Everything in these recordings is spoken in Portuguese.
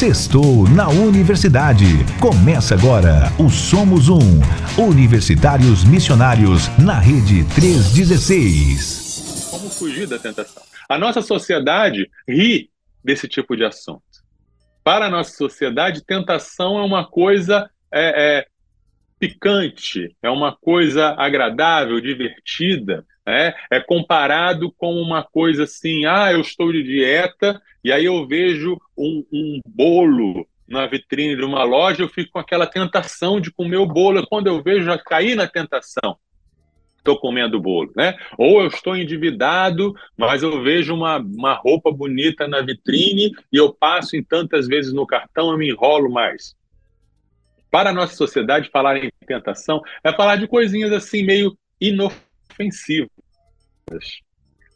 Sextou na Universidade. Começa agora o Somos Um. Universitários Missionários na Rede 316. Como fugir da tentação? A nossa sociedade ri desse tipo de assunto. Para a nossa sociedade, tentação é uma coisa é, é, picante, é uma coisa agradável, divertida. É, é comparado com uma coisa assim, ah, eu estou de dieta e aí eu vejo um, um bolo na vitrine de uma loja, eu fico com aquela tentação de comer o bolo. Quando eu vejo, já caí na tentação. Estou comendo bolo, né? Ou eu estou endividado, mas eu vejo uma, uma roupa bonita na vitrine e eu passo em tantas vezes no cartão, eu me enrolo mais. Para a nossa sociedade, falar em tentação é falar de coisinhas assim meio inofensivas.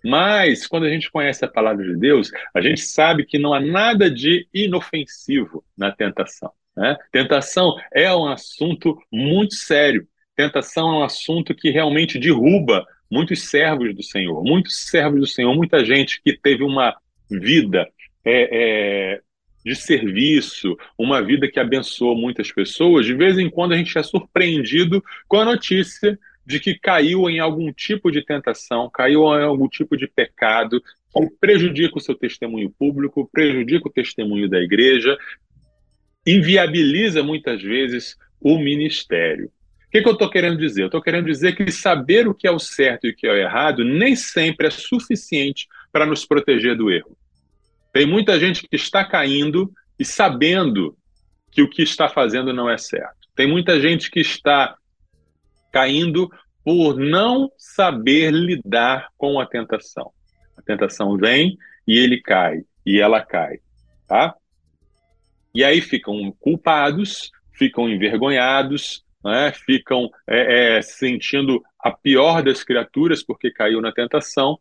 Mas, quando a gente conhece a palavra de Deus, a gente sabe que não há nada de inofensivo na tentação. Né? Tentação é um assunto muito sério. Tentação é um assunto que realmente derruba muitos servos do Senhor, muitos servos do Senhor, muita gente que teve uma vida é, é, de serviço, uma vida que abençoou muitas pessoas. De vez em quando a gente é surpreendido com a notícia de que caiu em algum tipo de tentação, caiu em algum tipo de pecado, que prejudica o seu testemunho público, prejudica o testemunho da igreja, inviabiliza muitas vezes o ministério. O que, que eu estou querendo dizer? Eu estou querendo dizer que saber o que é o certo e o que é o errado nem sempre é suficiente para nos proteger do erro. Tem muita gente que está caindo e sabendo que o que está fazendo não é certo. Tem muita gente que está caindo por não saber lidar com a tentação. A tentação vem e ele cai, e ela cai, tá? E aí ficam culpados, ficam envergonhados, né? ficam é, é, sentindo a pior das criaturas porque caiu na tentação.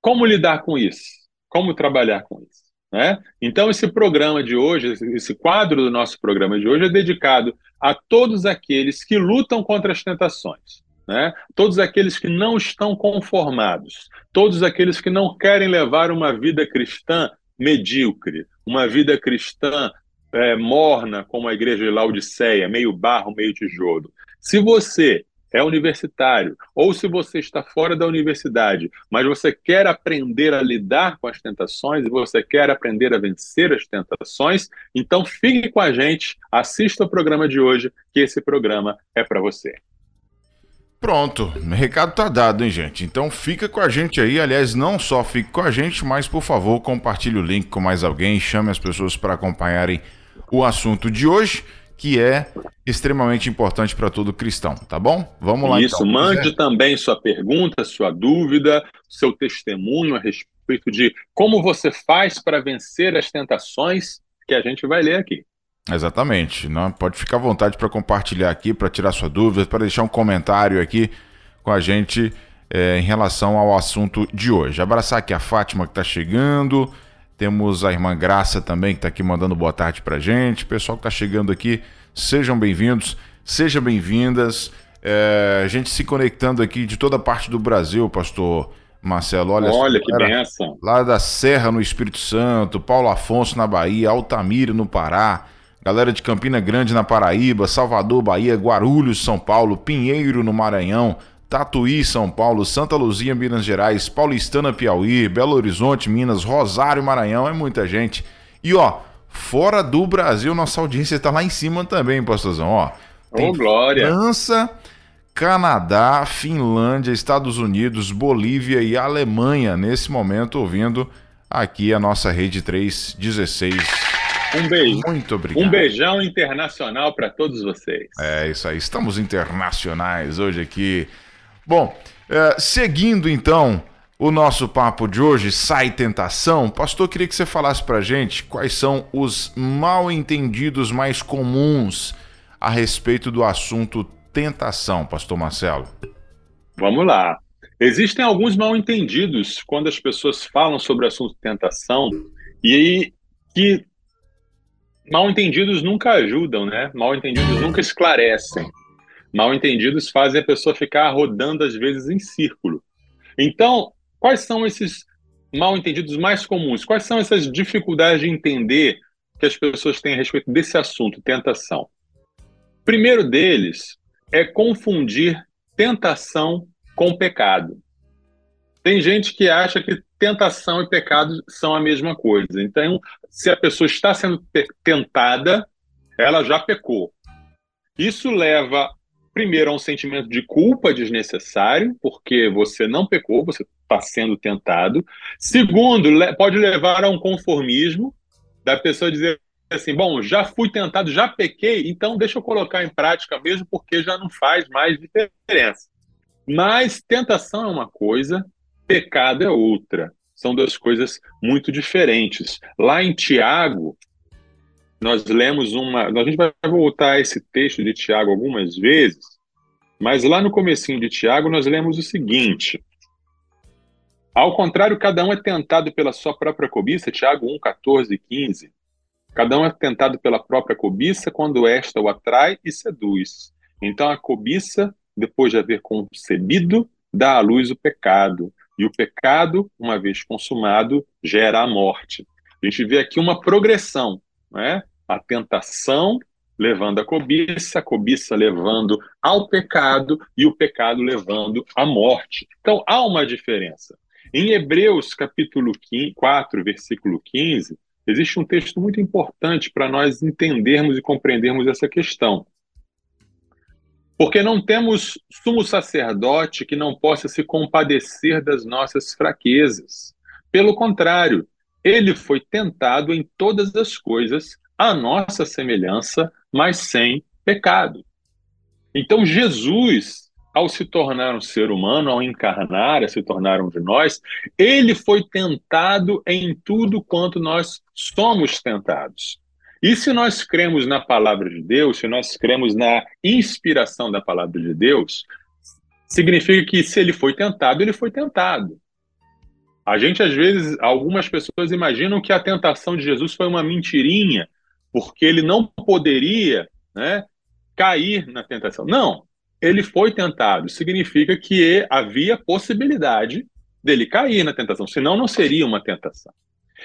Como lidar com isso? Como trabalhar com isso? Né? Então, esse programa de hoje, esse quadro do nosso programa de hoje é dedicado a todos aqueles que lutam contra as tentações, né? todos aqueles que não estão conformados, todos aqueles que não querem levar uma vida cristã medíocre, uma vida cristã é, morna, como a igreja de Laodiceia, meio barro, meio tijolo. Se você é universitário, ou se você está fora da universidade, mas você quer aprender a lidar com as tentações e você quer aprender a vencer as tentações, então fique com a gente, assista o programa de hoje, que esse programa é para você. Pronto, o recado tá dado, hein, gente? Então fica com a gente aí. Aliás, não só fique com a gente, mas por favor, compartilhe o link com mais alguém, chame as pessoas para acompanharem o assunto de hoje que é extremamente importante para todo cristão, tá bom? Vamos lá Isso, então. mande também sua pergunta, sua dúvida, seu testemunho a respeito de como você faz para vencer as tentações que a gente vai ler aqui. Exatamente, não pode ficar à vontade para compartilhar aqui, para tirar sua dúvida, para deixar um comentário aqui com a gente é, em relação ao assunto de hoje. Abraçar aqui a Fátima que está chegando, temos a irmã Graça também, que está aqui mandando boa tarde para gente. Pessoal que está chegando aqui, sejam bem-vindos, sejam bem-vindas. É, a gente se conectando aqui de toda parte do Brasil, pastor Marcelo. Olha, olha que benção. Lá da Serra, no Espírito Santo, Paulo Afonso, na Bahia, Altamira, no Pará. Galera de Campina Grande, na Paraíba, Salvador, Bahia, Guarulhos, São Paulo, Pinheiro, no Maranhão, Tatuí, São Paulo, Santa Luzia, Minas Gerais, Paulistana, Piauí, Belo Horizonte, Minas, Rosário, Maranhão, é muita gente. E ó, fora do Brasil, nossa audiência está lá em cima também, pastorzão, ó. Tem oh, glória. França, Canadá, Finlândia, Estados Unidos, Bolívia e Alemanha nesse momento ouvindo aqui a nossa rede 316. Um beijo. Muito obrigado. Um beijão internacional para todos vocês. É isso aí. Estamos internacionais hoje aqui Bom, é, seguindo então o nosso papo de hoje, sai tentação. Pastor, queria que você falasse para gente quais são os mal entendidos mais comuns a respeito do assunto tentação, Pastor Marcelo. Vamos lá. Existem alguns mal entendidos quando as pessoas falam sobre o assunto tentação e que mal entendidos nunca ajudam, né? Mal entendidos nunca esclarecem mal entendidos fazem a pessoa ficar rodando às vezes em círculo. Então, quais são esses mal entendidos mais comuns? Quais são essas dificuldades de entender que as pessoas têm a respeito desse assunto, tentação. Primeiro deles é confundir tentação com pecado. Tem gente que acha que tentação e pecado são a mesma coisa. Então, se a pessoa está sendo tentada, ela já pecou. Isso leva, primeiro, a um sentimento de culpa desnecessário, porque você não pecou, você está sendo tentado. Segundo, pode levar a um conformismo da pessoa dizer assim: bom, já fui tentado, já pequei, então deixa eu colocar em prática mesmo, porque já não faz mais diferença. Mas tentação é uma coisa, pecado é outra. São duas coisas muito diferentes. Lá em Tiago, nós lemos uma. A gente vai voltar a esse texto de Tiago algumas vezes, mas lá no comecinho de Tiago nós lemos o seguinte. Ao contrário, cada um é tentado pela sua própria cobiça, Tiago 1, 14 e 15. Cada um é tentado pela própria cobiça quando esta o atrai e seduz. Então a cobiça, depois de haver concebido, dá à luz o pecado. E o pecado, uma vez consumado, gera a morte. A gente vê aqui uma progressão, né? A tentação levando a cobiça, a cobiça levando ao pecado e o pecado levando à morte. Então há uma diferença. Em Hebreus capítulo 4, versículo 15, existe um texto muito importante para nós entendermos e compreendermos essa questão. Porque não temos sumo sacerdote que não possa se compadecer das nossas fraquezas. Pelo contrário, ele foi tentado em todas as coisas, à nossa semelhança, mas sem pecado. Então, Jesus, ao se tornar um ser humano, ao encarnar, a se tornar um de nós, ele foi tentado em tudo quanto nós somos tentados. E se nós cremos na palavra de Deus, se nós cremos na inspiração da palavra de Deus, significa que se ele foi tentado, ele foi tentado. A gente, às vezes, algumas pessoas imaginam que a tentação de Jesus foi uma mentirinha, porque ele não poderia né, cair na tentação. Não, ele foi tentado. Significa que havia possibilidade dele cair na tentação, senão não seria uma tentação.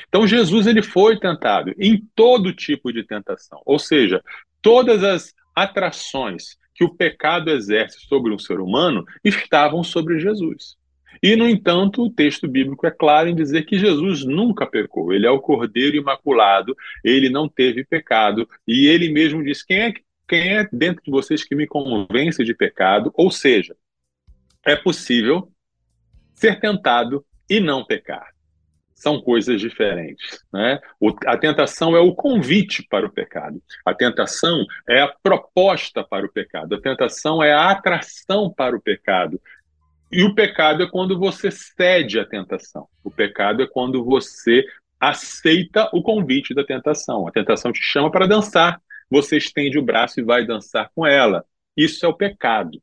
Então Jesus ele foi tentado em todo tipo de tentação, ou seja, todas as atrações que o pecado exerce sobre um ser humano estavam sobre Jesus. E, no entanto, o texto bíblico é claro em dizer que Jesus nunca pecou. Ele é o Cordeiro Imaculado, ele não teve pecado. E ele mesmo diz: quem é, quem é dentro de vocês que me convence de pecado? Ou seja, é possível ser tentado e não pecar são coisas diferentes. Né? O, a tentação é o convite para o pecado. A tentação é a proposta para o pecado. A tentação é a atração para o pecado. E o pecado é quando você cede à tentação. O pecado é quando você aceita o convite da tentação. A tentação te chama para dançar. Você estende o braço e vai dançar com ela. Isso é o pecado.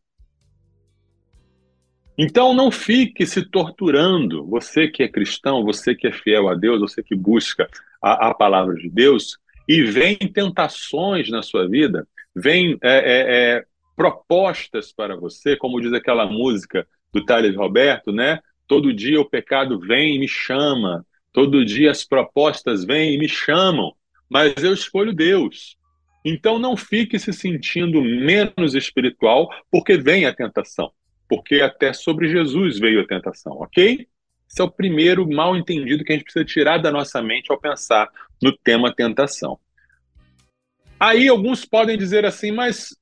Então não fique se torturando, você que é cristão, você que é fiel a Deus, você que busca a, a palavra de Deus, e vem tentações na sua vida, vem é, é, é, propostas para você, como diz aquela música do Thales Roberto, né? Todo dia o pecado vem e me chama, todo dia as propostas vêm e me chamam, mas eu escolho Deus. Então não fique se sentindo menos espiritual porque vem a tentação porque até sobre Jesus veio a tentação, ok? Esse é o primeiro mal entendido que a gente precisa tirar da nossa mente ao pensar no tema tentação. Aí alguns podem dizer assim, mas,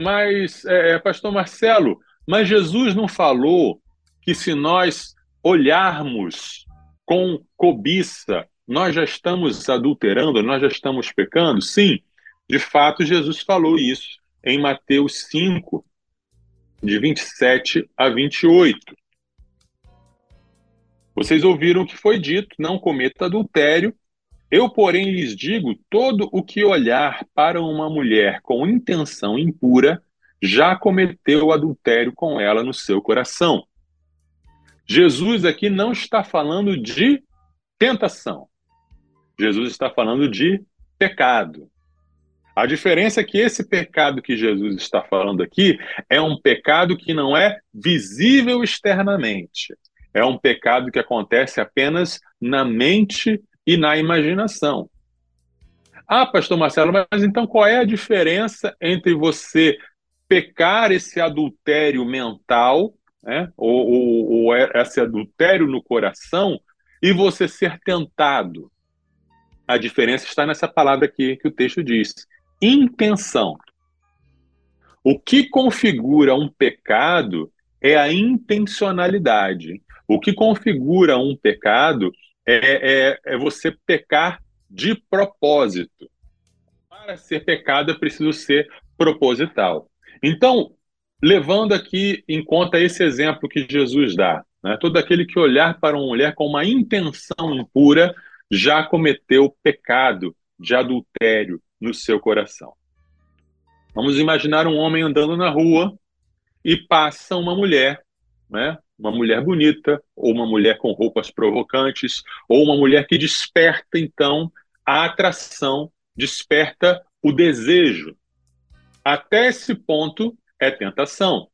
mas é, é, Pastor Marcelo, mas Jesus não falou que se nós olharmos com cobiça, nós já estamos adulterando, nós já estamos pecando? Sim, de fato, Jesus falou isso em Mateus 5, de 27 a 28. Vocês ouviram o que foi dito: não cometa adultério. Eu, porém, lhes digo: todo o que olhar para uma mulher com intenção impura já cometeu adultério com ela no seu coração. Jesus aqui não está falando de tentação. Jesus está falando de pecado. A diferença é que esse pecado que Jesus está falando aqui é um pecado que não é visível externamente. É um pecado que acontece apenas na mente e na imaginação. Ah, pastor Marcelo, mas então qual é a diferença entre você pecar esse adultério mental, né, ou, ou, ou esse adultério no coração, e você ser tentado? A diferença está nessa palavra aqui que o texto diz: intenção. O que configura um pecado é a intencionalidade. O que configura um pecado é, é, é você pecar de propósito. Para ser pecado é preciso ser proposital. Então, levando aqui em conta esse exemplo que Jesus dá, né? todo aquele que olhar para uma mulher com uma intenção impura já cometeu pecado de adultério no seu coração. Vamos imaginar um homem andando na rua e passa uma mulher, né? uma mulher bonita, ou uma mulher com roupas provocantes, ou uma mulher que desperta, então, a atração, desperta o desejo. Até esse ponto é tentação.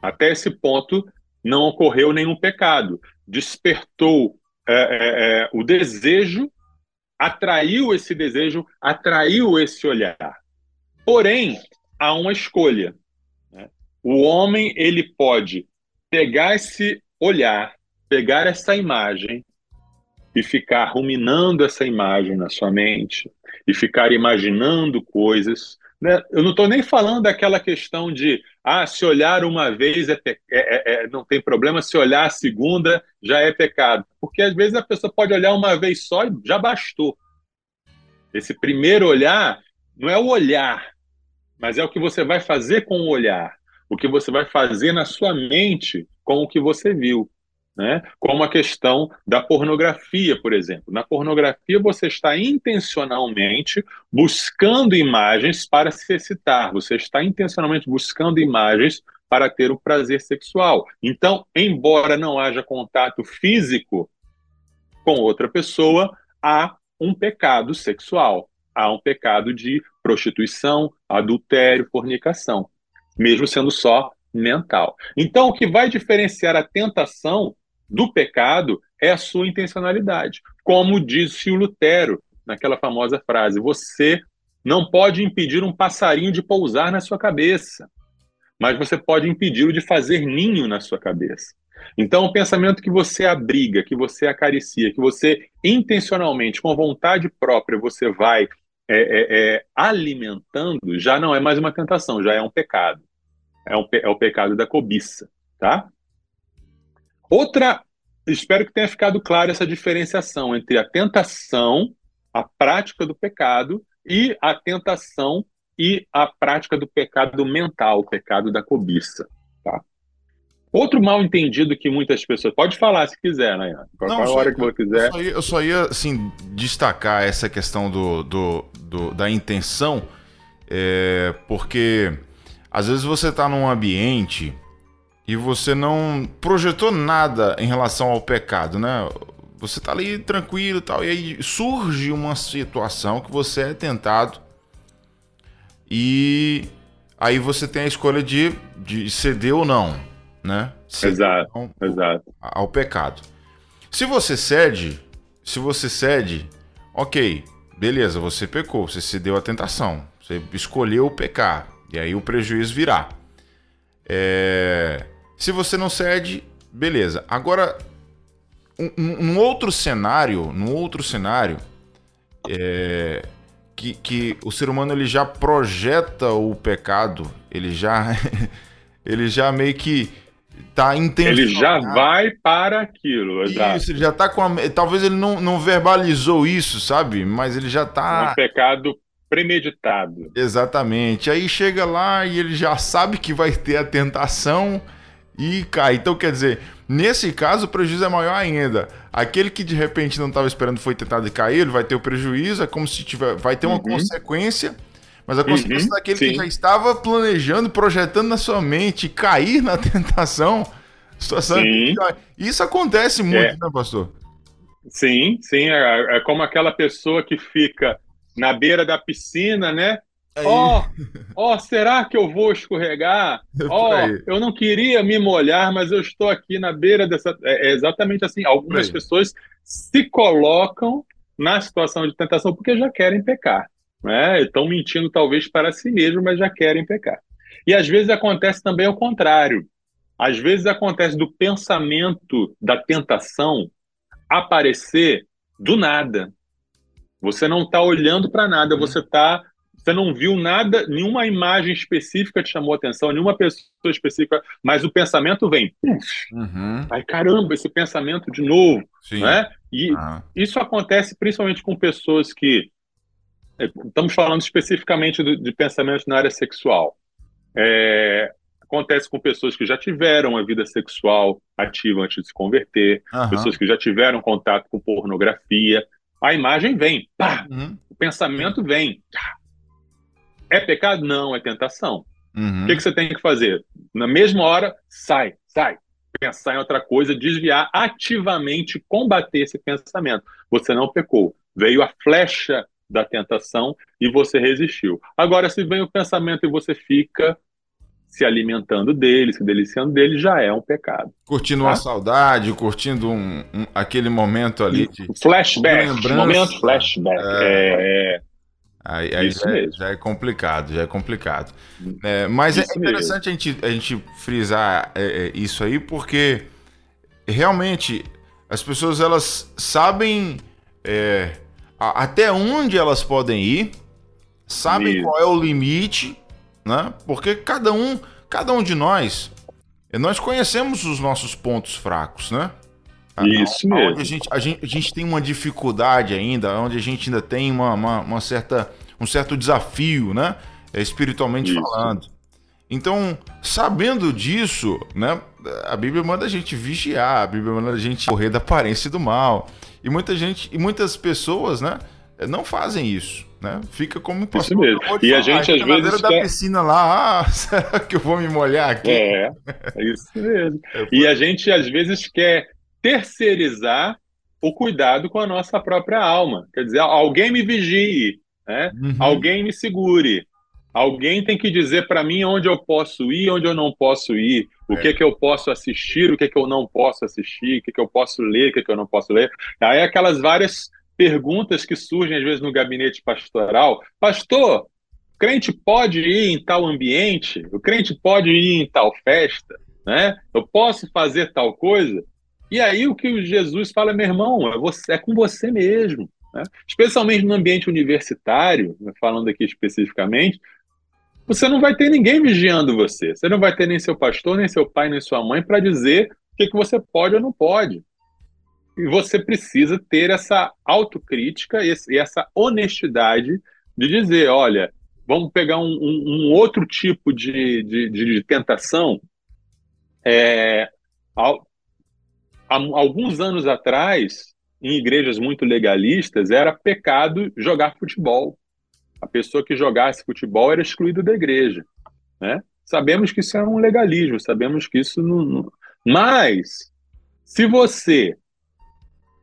Até esse ponto não ocorreu nenhum pecado. Despertou é, é, é, o desejo, atraiu esse desejo, atraiu esse olhar. Porém, há uma escolha. Né? O homem ele pode pegar esse olhar, pegar essa imagem e ficar ruminando essa imagem na sua mente e ficar imaginando coisas. Né? Eu não estou nem falando daquela questão de ah, se olhar uma vez é, é, é, é, não tem problema, se olhar a segunda já é pecado. Porque às vezes a pessoa pode olhar uma vez só e já bastou. Esse primeiro olhar não é o olhar, mas é o que você vai fazer com o olhar, o que você vai fazer na sua mente com o que você viu. Né? Como a questão da pornografia, por exemplo. Na pornografia, você está intencionalmente buscando imagens para se excitar, você está intencionalmente buscando imagens para ter o prazer sexual. Então, embora não haja contato físico com outra pessoa, há um pecado sexual, há um pecado de prostituição, adultério, fornicação, mesmo sendo só mental. Então, o que vai diferenciar a tentação do pecado é a sua intencionalidade. Como disse o Lutero naquela famosa frase: você não pode impedir um passarinho de pousar na sua cabeça, mas você pode impedi-lo de fazer ninho na sua cabeça. Então, o pensamento que você abriga, que você acaricia, que você intencionalmente, com vontade própria, você vai é, é, é, alimentando, já não é mais uma tentação, já é um pecado. É, um, é o pecado da cobiça, tá? Outra, espero que tenha ficado clara essa diferenciação entre a tentação, a prática do pecado, e a tentação e a prática do pecado mental, o pecado da cobiça. Tá? Outro mal entendido que muitas pessoas. Pode falar se quiser, né? Qualquer Não, hora que você quiser. Eu só ia, eu só ia assim, destacar essa questão do, do, do da intenção, é, porque às vezes você está num ambiente e você não projetou nada em relação ao pecado, né? Você tá ali tranquilo e tal, e aí surge uma situação que você é tentado e aí você tem a escolha de, de ceder ou não, né? Ceder exato, ao, exato. Ao pecado. Se você cede, se você cede, ok, beleza, você pecou, você cedeu à tentação, você escolheu pecar, e aí o prejuízo virá. É se você não cede, beleza. Agora, um, um outro cenário, num outro cenário, é, que, que o ser humano ele já projeta o pecado, ele já, ele já meio que tá intencionado. Ele já vai para aquilo, exato. Isso, ele já tá com a, talvez ele não, não verbalizou isso, sabe? Mas ele já tá um pecado premeditado. Exatamente. Aí chega lá e ele já sabe que vai ter a tentação e cai. Então, quer dizer, nesse caso o prejuízo é maior ainda. Aquele que de repente não estava esperando foi tentado cair, ele vai ter o prejuízo, é como se tiver, vai ter uma uhum. consequência, mas a consequência uhum, daquele sim. que já estava planejando, projetando na sua mente cair na tentação, situação. Isso acontece muito, é. né, pastor? Sim, sim, é, é como aquela pessoa que fica na beira da piscina, né? Ó, ó, oh, será que eu vou escorregar? Ó, oh, eu não queria me molhar, mas eu estou aqui na beira dessa. É, é exatamente assim. Algumas pessoas se colocam na situação de tentação porque já querem pecar. Né? Estão mentindo talvez para si mesmo, mas já querem pecar. E às vezes acontece também o contrário. Às vezes acontece do pensamento da tentação aparecer do nada. Você não está olhando para nada, uhum. você tá, você não viu nada, nenhuma imagem específica te chamou atenção, nenhuma pessoa específica, mas o pensamento vem. Uhum. Ai, caramba, esse pensamento de novo. Sim. Né? E uhum. isso acontece principalmente com pessoas que. É, estamos falando especificamente de, de pensamentos na área sexual. É, acontece com pessoas que já tiveram a vida sexual ativa antes de se converter, uhum. pessoas que já tiveram contato com pornografia. A imagem vem, pá, uhum. o pensamento vem. É pecado? Não, é tentação. Uhum. O que, que você tem que fazer? Na mesma hora, sai, sai. Pensar em outra coisa, desviar ativamente, combater esse pensamento. Você não pecou. Veio a flecha da tentação e você resistiu. Agora, se vem o pensamento e você fica se alimentando dele, se deliciando dele, já é um pecado. Curtindo tá? uma saudade, curtindo um, um, aquele momento ali de. Flashback. Momento flashback. É. é... Aí, aí já, é, já, é complicado, já é complicado. É, mas é isso é interessante a gente, a gente frisar é, é, isso aí, porque realmente as pessoas elas sabem é, até onde elas podem ir, sabem isso. qual é o limite, né? Porque cada um, cada um de nós, nós conhecemos os nossos pontos fracos, né? Isso mesmo. A gente, a, gente, a gente tem uma dificuldade ainda, onde a gente ainda tem uma, uma, uma certa, um certo desafio, né? É, espiritualmente Isso. falando. Então, sabendo disso, né? A Bíblia manda a gente vigiar, a Bíblia manda a gente correr da aparência do mal. E muita gente, e muitas pessoas, né? Não fazem isso né? Fica como pastor. Isso mesmo. E falar, a gente às vezes da quer... piscina lá, ah, será que eu vou me molhar aqui? É, é isso mesmo. É, e a gente às vezes quer terceirizar o cuidado com a nossa própria alma. Quer dizer, alguém me vigie, né? Uhum. Alguém me segure. Alguém tem que dizer para mim onde eu posso ir, onde eu não posso ir, o é. que que eu posso assistir, o que que eu não posso assistir, o que que eu posso ler, o que que eu não posso ler. Aí aquelas várias perguntas que surgem às vezes no gabinete pastoral. Pastor, o crente pode ir em tal ambiente? O crente pode ir em tal festa? Né? Eu posso fazer tal coisa? E aí o que Jesus fala, meu irmão, é, você, é com você mesmo. Né? Especialmente no ambiente universitário, né, falando aqui especificamente, você não vai ter ninguém vigiando você. Você não vai ter nem seu pastor, nem seu pai, nem sua mãe para dizer o que, que você pode ou não pode. E você precisa ter essa autocrítica e essa honestidade de dizer: olha, vamos pegar um, um, um outro tipo de, de, de tentação. É, há, alguns anos atrás, em igrejas muito legalistas, era pecado jogar futebol. A pessoa que jogasse futebol era excluída da igreja. Né? Sabemos que isso é um legalismo, sabemos que isso não. não... Mas, se você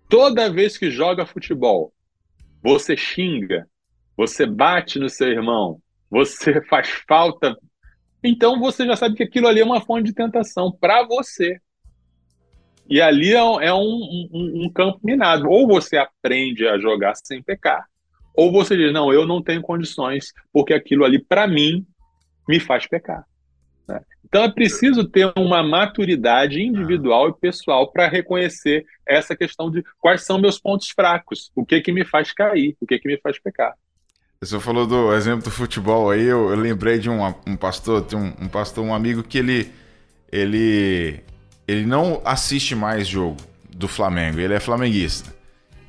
toda vez que joga futebol, você xinga, você bate no seu irmão, você faz falta, então você já sabe que aquilo ali é uma fonte de tentação para você. E ali é, um, é um, um, um, campo minado. Ou você aprende a jogar sem pecar, ou você diz: não, eu não tenho condições, porque aquilo ali, para mim, me faz pecar. Né? Então é preciso ter uma maturidade individual e pessoal para reconhecer essa questão de quais são meus pontos fracos, o que que me faz cair, o que que me faz pecar. Você falou do exemplo do futebol aí, eu, eu lembrei de um, um pastor, tem um, um, pastor, um amigo que ele, ele, ele não assiste mais jogo do Flamengo, ele é flamenguista.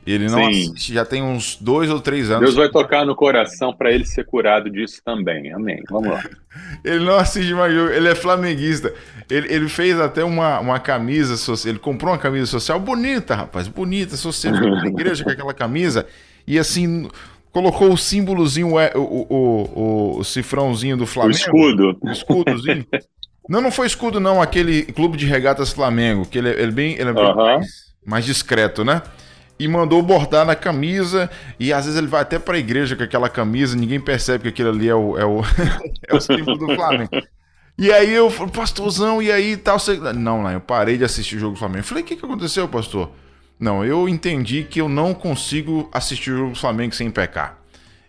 Ele não Sim. assiste, já tem uns dois ou três anos. Deus vai tocar no coração para ele ser curado disso também. Amém. Vamos lá. ele não assiste mais jogo, ele é flamenguista. Ele, ele fez até uma, uma camisa social. Ele comprou uma camisa social bonita, rapaz. Bonita, social. na igreja com aquela camisa. E assim, colocou o símbolozinho, o, o, o, o cifrãozinho do Flamengo. O escudo. O escudozinho. não, não foi escudo, não. Aquele clube de regatas Flamengo, que ele, é, ele é bem, ele é bem uh -huh. mais, mais discreto, né? e mandou bordar na camisa. E às vezes ele vai até para a igreja com aquela camisa, ninguém percebe que aquilo ali é o, é o, é o símbolo do Flamengo. E aí eu falei, pastorzão, e aí tal? Você... Não, não, eu parei de assistir o jogo do Flamengo. Eu falei, o que, que aconteceu, pastor? Não, eu entendi que eu não consigo assistir o jogo do Flamengo sem pecar.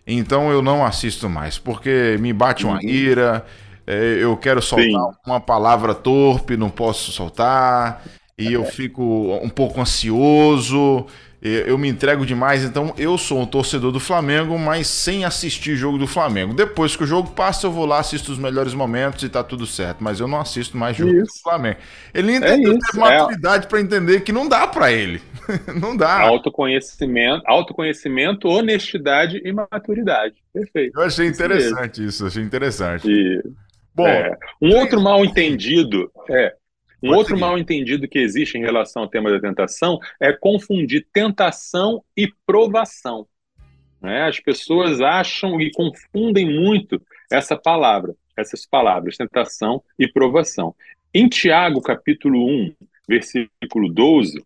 Então eu não assisto mais, porque me bate uma uhum. ira, eu quero soltar Sim. uma palavra torpe, não posso soltar, e eu fico um pouco ansioso, eu me entrego demais, então eu sou um torcedor do Flamengo, mas sem assistir jogo do Flamengo. Depois que o jogo passa, eu vou lá, assisto os melhores momentos e tá tudo certo, mas eu não assisto mais jogo isso. do Flamengo. Ele ainda é teve maturidade é... para entender que não dá para ele. não dá. Autoconhecimento, autoconhecimento, honestidade e maturidade. Perfeito. Eu achei interessante isso, isso achei interessante. E... Bom, é. um outro mal entendido é um Pode outro seguir. mal entendido que existe em relação ao tema da tentação é confundir tentação e provação. Né? As pessoas acham e confundem muito essa palavra, essas palavras, tentação e provação. Em Tiago, capítulo 1, versículo 12,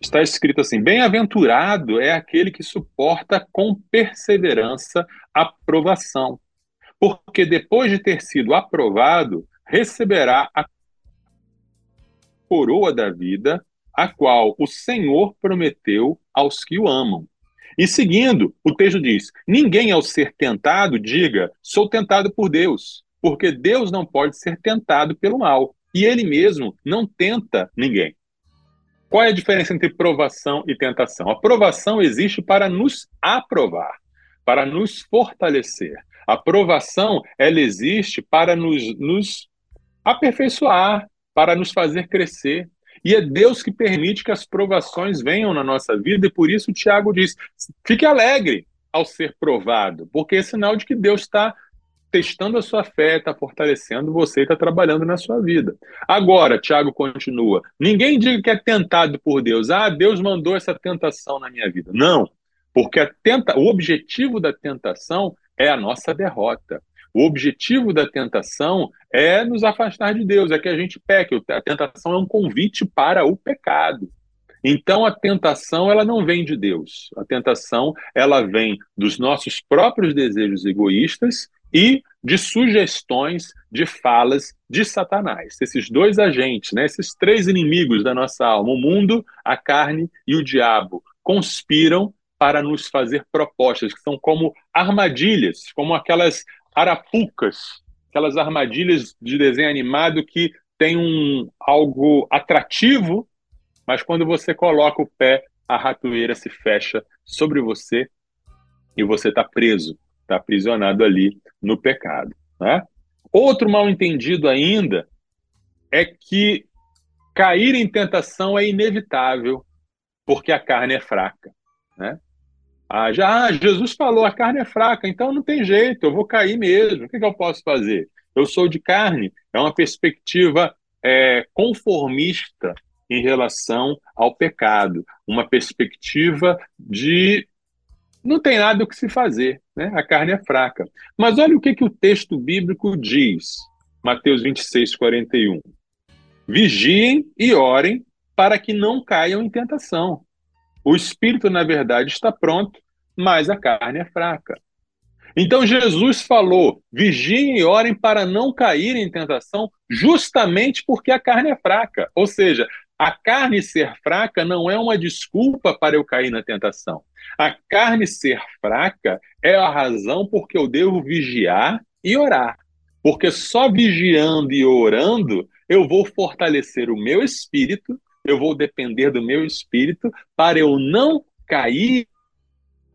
está escrito assim: Bem-aventurado é aquele que suporta com perseverança a provação, porque depois de ter sido aprovado, receberá a coroa da vida, a qual o Senhor prometeu aos que o amam. E seguindo, o texto diz: Ninguém ao ser tentado diga, sou tentado por Deus, porque Deus não pode ser tentado pelo mal, e ele mesmo não tenta ninguém. Qual é a diferença entre provação e tentação? A provação existe para nos aprovar, para nos fortalecer. A provação, ela existe para nos, nos aperfeiçoar, para nos fazer crescer. E é Deus que permite que as provações venham na nossa vida, e por isso Tiago diz: fique alegre ao ser provado, porque é sinal de que Deus está testando a sua fé, está fortalecendo você está trabalhando na sua vida. Agora, Tiago continua: ninguém diga que é tentado por Deus. Ah, Deus mandou essa tentação na minha vida. Não, porque a tenta... o objetivo da tentação é a nossa derrota. O objetivo da tentação é nos afastar de Deus, é que a gente peque. A tentação é um convite para o pecado. Então a tentação ela não vem de Deus. A tentação ela vem dos nossos próprios desejos egoístas e de sugestões, de falas de Satanás. Esses dois agentes, né, esses três inimigos da nossa alma, o mundo, a carne e o diabo, conspiram para nos fazer propostas que são como armadilhas, como aquelas arapucas, aquelas armadilhas de desenho animado que tem um algo atrativo, mas quando você coloca o pé, a ratoeira se fecha sobre você e você está preso, está aprisionado ali no pecado. Né? Outro mal entendido ainda é que cair em tentação é inevitável, porque a carne é fraca. Né? Ah, já ah, Jesus falou, a carne é fraca, então não tem jeito, eu vou cair mesmo. O que, que eu posso fazer? Eu sou de carne. É uma perspectiva é, conformista em relação ao pecado, uma perspectiva de não tem nada o que se fazer, né? A carne é fraca. Mas olha o que, que o texto bíblico diz, Mateus 26, 41. Vigiem e orem para que não caiam em tentação. O espírito, na verdade, está pronto, mas a carne é fraca. Então Jesus falou: vigiem e orem para não cair em tentação, justamente porque a carne é fraca. Ou seja, a carne ser fraca não é uma desculpa para eu cair na tentação. A carne ser fraca é a razão porque eu devo vigiar e orar. Porque só vigiando e orando eu vou fortalecer o meu espírito eu vou depender do meu espírito para eu não cair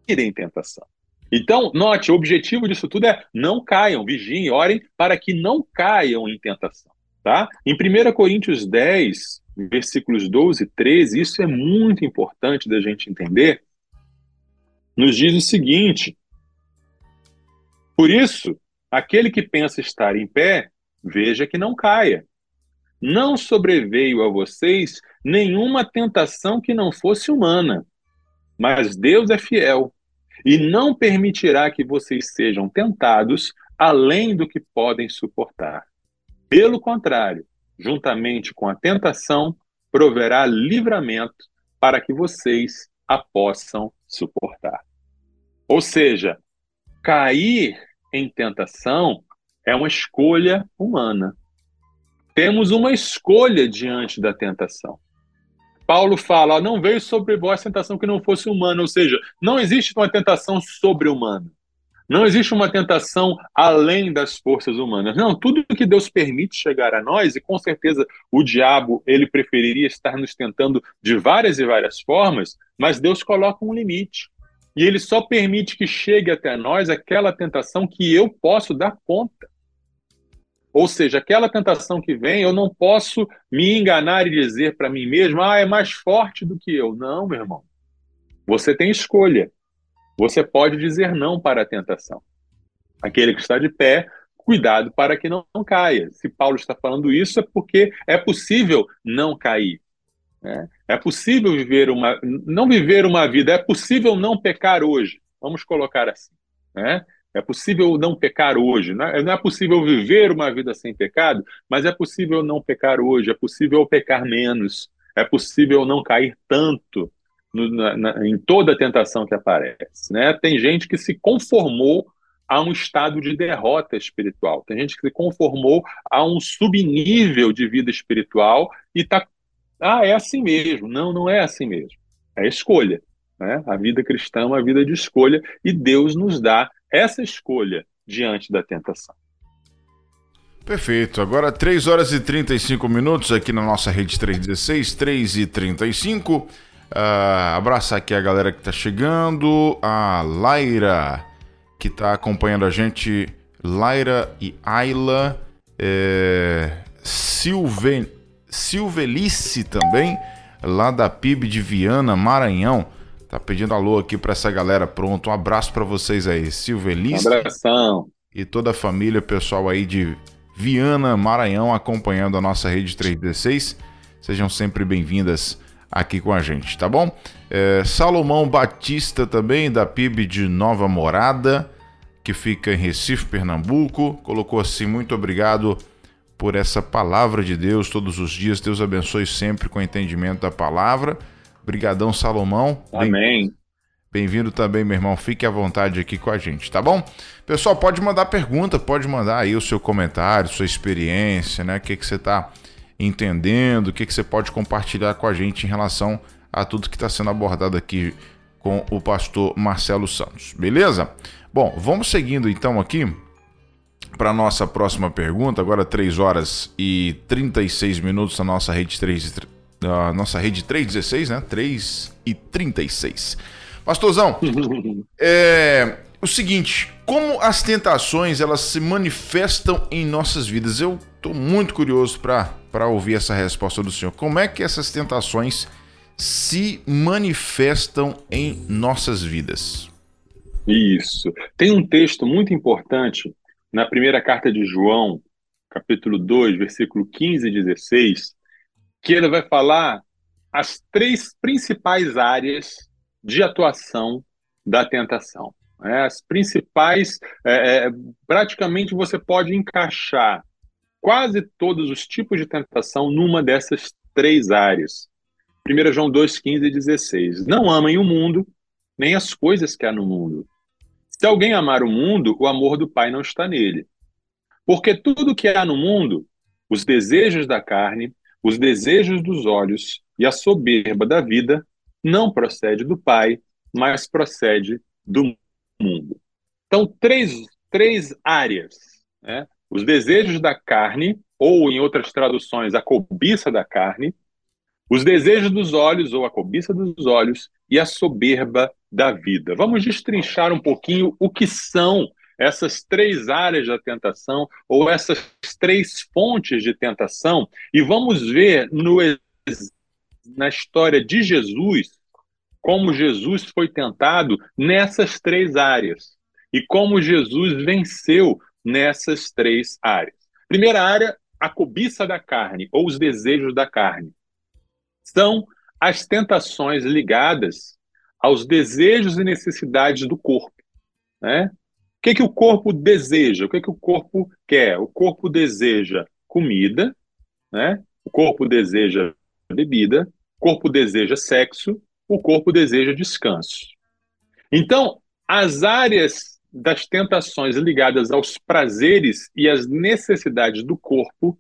em tentação. Então, note, o objetivo disso tudo é não caiam, vigiem, orem para que não caiam em tentação. Tá? Em 1 Coríntios 10, versículos 12 e 13, isso é muito importante da gente entender, nos diz o seguinte: Por isso, aquele que pensa estar em pé, veja que não caia não sobreveio a vocês nenhuma tentação que não fosse humana, mas Deus é fiel e não permitirá que vocês sejam tentados além do que podem suportar. Pelo contrário, juntamente com a tentação, proverá livramento para que vocês a possam suportar. Ou seja, cair em tentação é uma escolha humana temos uma escolha diante da tentação. Paulo fala: não veio sobre vós tentação que não fosse humana, ou seja, não existe uma tentação sobre-humana. Não existe uma tentação além das forças humanas. Não, tudo que Deus permite chegar a nós, e com certeza o diabo ele preferiria estar nos tentando de várias e várias formas, mas Deus coloca um limite. E ele só permite que chegue até nós aquela tentação que eu posso dar conta. Ou seja, aquela tentação que vem, eu não posso me enganar e dizer para mim mesmo, ah, é mais forte do que eu. Não, meu irmão. Você tem escolha. Você pode dizer não para a tentação. Aquele que está de pé, cuidado para que não, não caia. Se Paulo está falando isso, é porque é possível não cair. Né? É possível viver uma. Não viver uma vida, é possível não pecar hoje. Vamos colocar assim. Né? É possível não pecar hoje. Não é, não é possível viver uma vida sem pecado, mas é possível não pecar hoje. É possível pecar menos. É possível não cair tanto no, na, na, em toda tentação que aparece. Né? Tem gente que se conformou a um estado de derrota espiritual. Tem gente que se conformou a um subnível de vida espiritual e está. Ah, é assim mesmo. Não, não é assim mesmo. É escolha. Né? A vida cristã é uma vida de escolha e Deus nos dá essa escolha diante da tentação. Perfeito. Agora 3 horas e 35 minutos aqui na nossa rede 316, 3 e 35. Uh, abraçar aqui a galera que está chegando, a Laira, que está acompanhando a gente, Laira e Ayla, é, Silve, Silvelice também, lá da PIB de Viana, Maranhão. Tá pedindo alô aqui para essa galera. Pronto, um abraço para vocês aí. Silvelista. Um abração. E toda a família, pessoal aí de Viana, Maranhão, acompanhando a nossa rede 316. Sejam sempre bem-vindas aqui com a gente, tá bom? É, Salomão Batista também, da PIB de Nova Morada, que fica em Recife, Pernambuco, colocou assim: muito obrigado por essa palavra de Deus todos os dias. Deus abençoe sempre com o entendimento da palavra. Brigadão, Salomão. Amém. Bem-vindo também, meu irmão. Fique à vontade aqui com a gente, tá bom? Pessoal, pode mandar pergunta, pode mandar aí o seu comentário, sua experiência, né? O que, que você está entendendo, o que, que você pode compartilhar com a gente em relação a tudo que está sendo abordado aqui com o pastor Marcelo Santos, beleza? Bom, vamos seguindo então aqui para nossa próxima pergunta, agora 3 horas e 36 minutos na nossa rede 3 da nossa rede 316, né? 3 e 36. Pastorzão, é o seguinte, como as tentações elas se manifestam em nossas vidas? Eu estou muito curioso para ouvir essa resposta do senhor. Como é que essas tentações se manifestam em nossas vidas? Isso. Tem um texto muito importante na primeira carta de João, capítulo 2, versículo 15 e 16, que ele vai falar as três principais áreas de atuação da tentação. É, as principais, é, é, praticamente você pode encaixar quase todos os tipos de tentação numa dessas três áreas. 1 João 2, 15 e 16. Não amem o mundo, nem as coisas que há no mundo. Se alguém amar o mundo, o amor do Pai não está nele. Porque tudo que há no mundo, os desejos da carne, os desejos dos olhos e a soberba da vida não procede do Pai, mas procede do mundo. Então, três, três áreas. Né? Os desejos da carne, ou em outras traduções, a cobiça da carne, os desejos dos olhos, ou a cobiça dos olhos, e a soberba da vida. Vamos destrinchar um pouquinho o que são essas três áreas da tentação ou essas três fontes de tentação e vamos ver no, na história de Jesus como Jesus foi tentado nessas três áreas e como Jesus venceu nessas três áreas. Primeira área, a cobiça da carne ou os desejos da carne. São as tentações ligadas aos desejos e necessidades do corpo. Né? Que, que o corpo deseja? O que, que o corpo quer? O corpo deseja comida, né? o corpo deseja bebida, o corpo deseja sexo, o corpo deseja descanso. Então, as áreas das tentações ligadas aos prazeres e às necessidades do corpo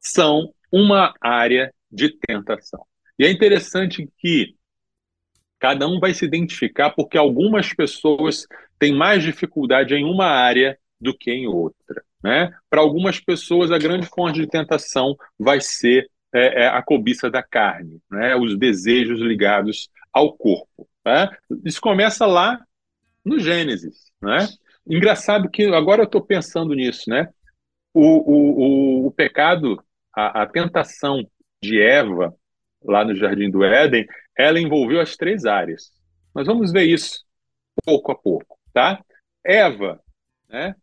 são uma área de tentação. E é interessante que cada um vai se identificar porque algumas pessoas têm mais dificuldade em uma área do que em outra. Né? Para algumas pessoas, a grande fonte de tentação vai ser é, é a cobiça da carne, né? os desejos ligados ao corpo. Né? Isso começa lá no Gênesis. Né? Engraçado que agora eu estou pensando nisso, né? O, o, o, o pecado, a, a, tentação de Eva lá no Jardim do Éden, ela envolveu as três áreas. Mas vamos ver isso pouco a pouco, tá? Eva, né?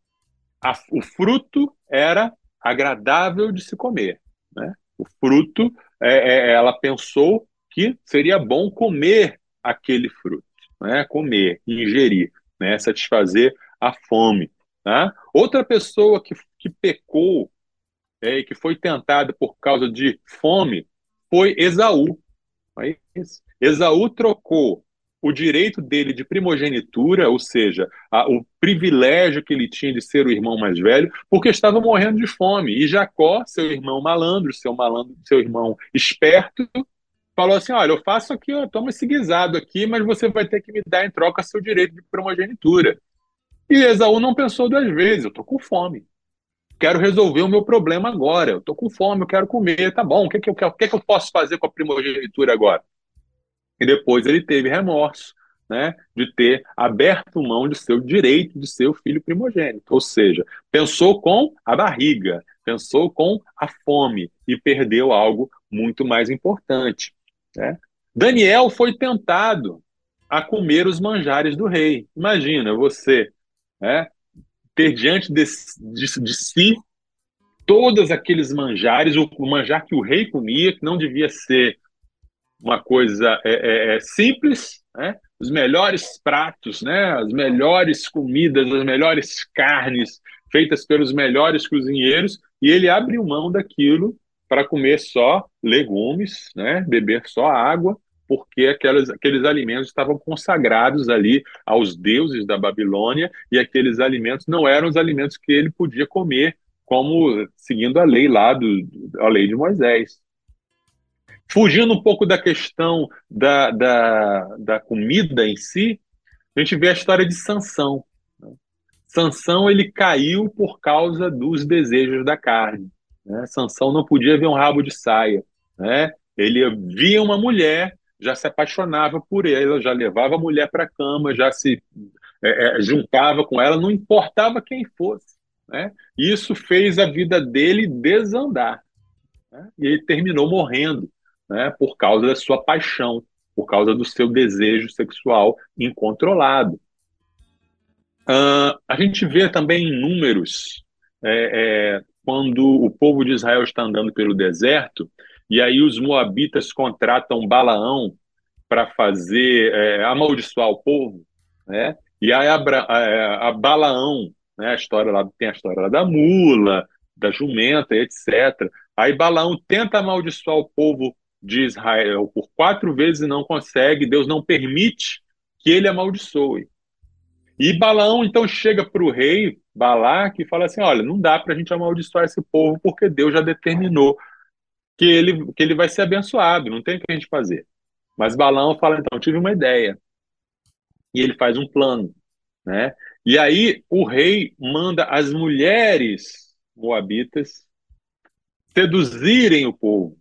A, o fruto era agradável de se comer, né? O fruto, é, é, ela pensou que seria bom comer aquele fruto, né? Comer, ingerir, né? Satisfazer a fome. Tá? Outra pessoa que, que pecou é, e que foi tentada por causa de fome foi Esaú. Esaú trocou o direito dele de primogenitura, ou seja, a, o privilégio que ele tinha de ser o irmão mais velho, porque estava morrendo de fome. E Jacó, seu irmão malandro, seu malandro, seu irmão esperto, falou assim: olha, eu faço aqui, eu tomo esse guisado aqui, mas você vai ter que me dar em troca seu direito de primogenitura. E Esaú não pensou duas vezes, eu estou com fome. Quero resolver o meu problema agora. Eu estou com fome, eu quero comer, tá bom. O que, que, eu, o que, que eu posso fazer com a primogenitura agora? E depois ele teve remorso, né, de ter aberto mão de seu direito de ser o filho primogênito. Ou seja, pensou com a barriga, pensou com a fome e perdeu algo muito mais importante. Né? Daniel foi tentado a comer os manjares do rei. Imagina você né, ter diante de, de, de si todos aqueles manjares, o, o, manjar que o rei comia, que não devia ser uma coisa é, é, é, simples, né? os melhores pratos, né? as melhores comidas, as melhores carnes feitas pelos melhores cozinheiros, e ele abriu mão daquilo para comer só legumes, né? beber só água, porque aquelas, aqueles alimentos estavam consagrados ali aos deuses da Babilônia e aqueles alimentos não eram os alimentos que ele podia comer, como seguindo a lei lá, do, a lei de Moisés. Fugindo um pouco da questão da, da, da comida em si, a gente vê a história de Sansão. Né? Sansão ele caiu por causa dos desejos da carne. Né? Sansão não podia ver um rabo de saia. Né? Ele via uma mulher já se apaixonava por ela, já levava a mulher para a cama, já se é, é, juntava com ela, não importava quem fosse. Né? Isso fez a vida dele desandar. Né? E ele terminou morrendo né? por causa da sua paixão, por causa do seu desejo sexual incontrolado. Uh, a gente vê também em números, é, é, quando o povo de Israel está andando pelo deserto, e aí os moabitas contratam Balaão para fazer é, amaldiçoar o povo, né? E aí a, a, a, Balaão, né? A história lá tem a história lá da mula, da jumenta, etc. Aí Balaão tenta amaldiçoar o povo de Israel por quatro vezes e não consegue. Deus não permite que ele amaldiçoe. E Balaão então chega para o rei Balaque e fala assim: olha, não dá para a gente amaldiçoar esse povo porque Deus já determinou que ele, que ele vai ser abençoado, não tem o que a gente fazer. Mas Balão fala, então, tive uma ideia. E ele faz um plano, né? E aí o rei manda as mulheres moabitas seduzirem o povo,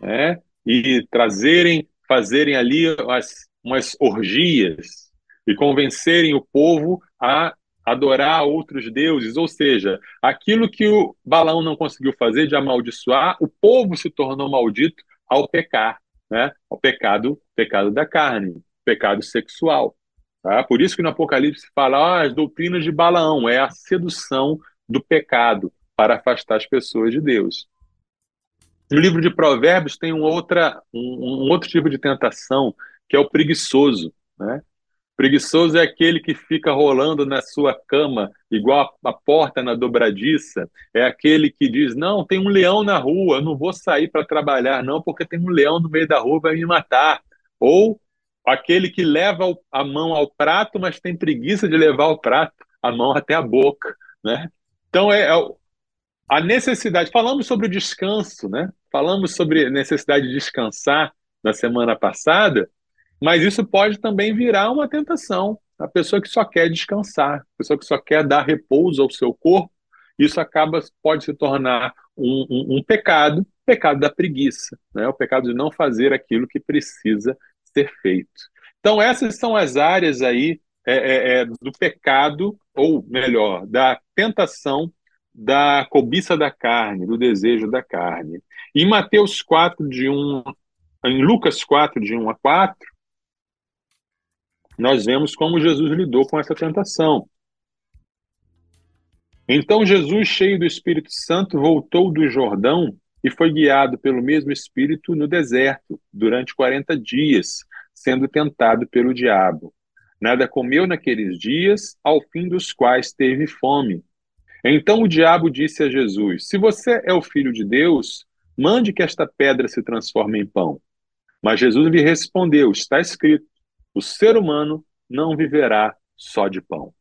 né? E trazerem, fazerem ali umas, umas orgias e convencerem o povo a adorar outros deuses, ou seja, aquilo que o Balaão não conseguiu fazer de amaldiçoar, o povo se tornou maldito ao pecar, né? Ao pecado, pecado da carne, pecado sexual. Tá? Por isso que no Apocalipse fala ah, as doutrinas de Balaão, é a sedução do pecado para afastar as pessoas de Deus. No livro de Provérbios tem um, outra, um, um outro tipo de tentação, que é o preguiçoso. Né? Preguiçoso é aquele que fica rolando na sua cama, igual a, a, porta na dobradiça. É aquele que diz: Não, tem um leão na rua, eu não vou sair para trabalhar, não, porque tem um leão no meio da rua, vai me matar. Ou aquele que leva a mão ao prato, mas tem preguiça de levar o prato, a mão até a boca. Né? Então, é, é a necessidade. Falamos sobre o descanso, né? Falamos sobre necessidade de descansar na semana passada, mas isso pode também virar uma tentação. A pessoa que só quer descansar, a pessoa que só quer dar repouso ao seu corpo, isso acaba pode se tornar um, um, um pecado, pecado da preguiça, né? o pecado de não fazer aquilo que precisa ser feito. Então essas são as áreas aí é, é, é, do pecado, ou melhor, da tentação da cobiça da carne, do desejo da carne. Em Mateus 4, de 1, em Lucas 4, de 1 a 4, nós vemos como Jesus lidou com essa tentação. Então Jesus, cheio do Espírito Santo, voltou do Jordão e foi guiado pelo mesmo Espírito no deserto durante 40 dias, sendo tentado pelo diabo. Nada comeu naqueles dias, ao fim dos quais teve fome. Então o diabo disse a Jesus: Se você é o filho de Deus, mande que esta pedra se transforme em pão. Mas Jesus lhe respondeu: Está escrito: O ser humano não viverá só de pão.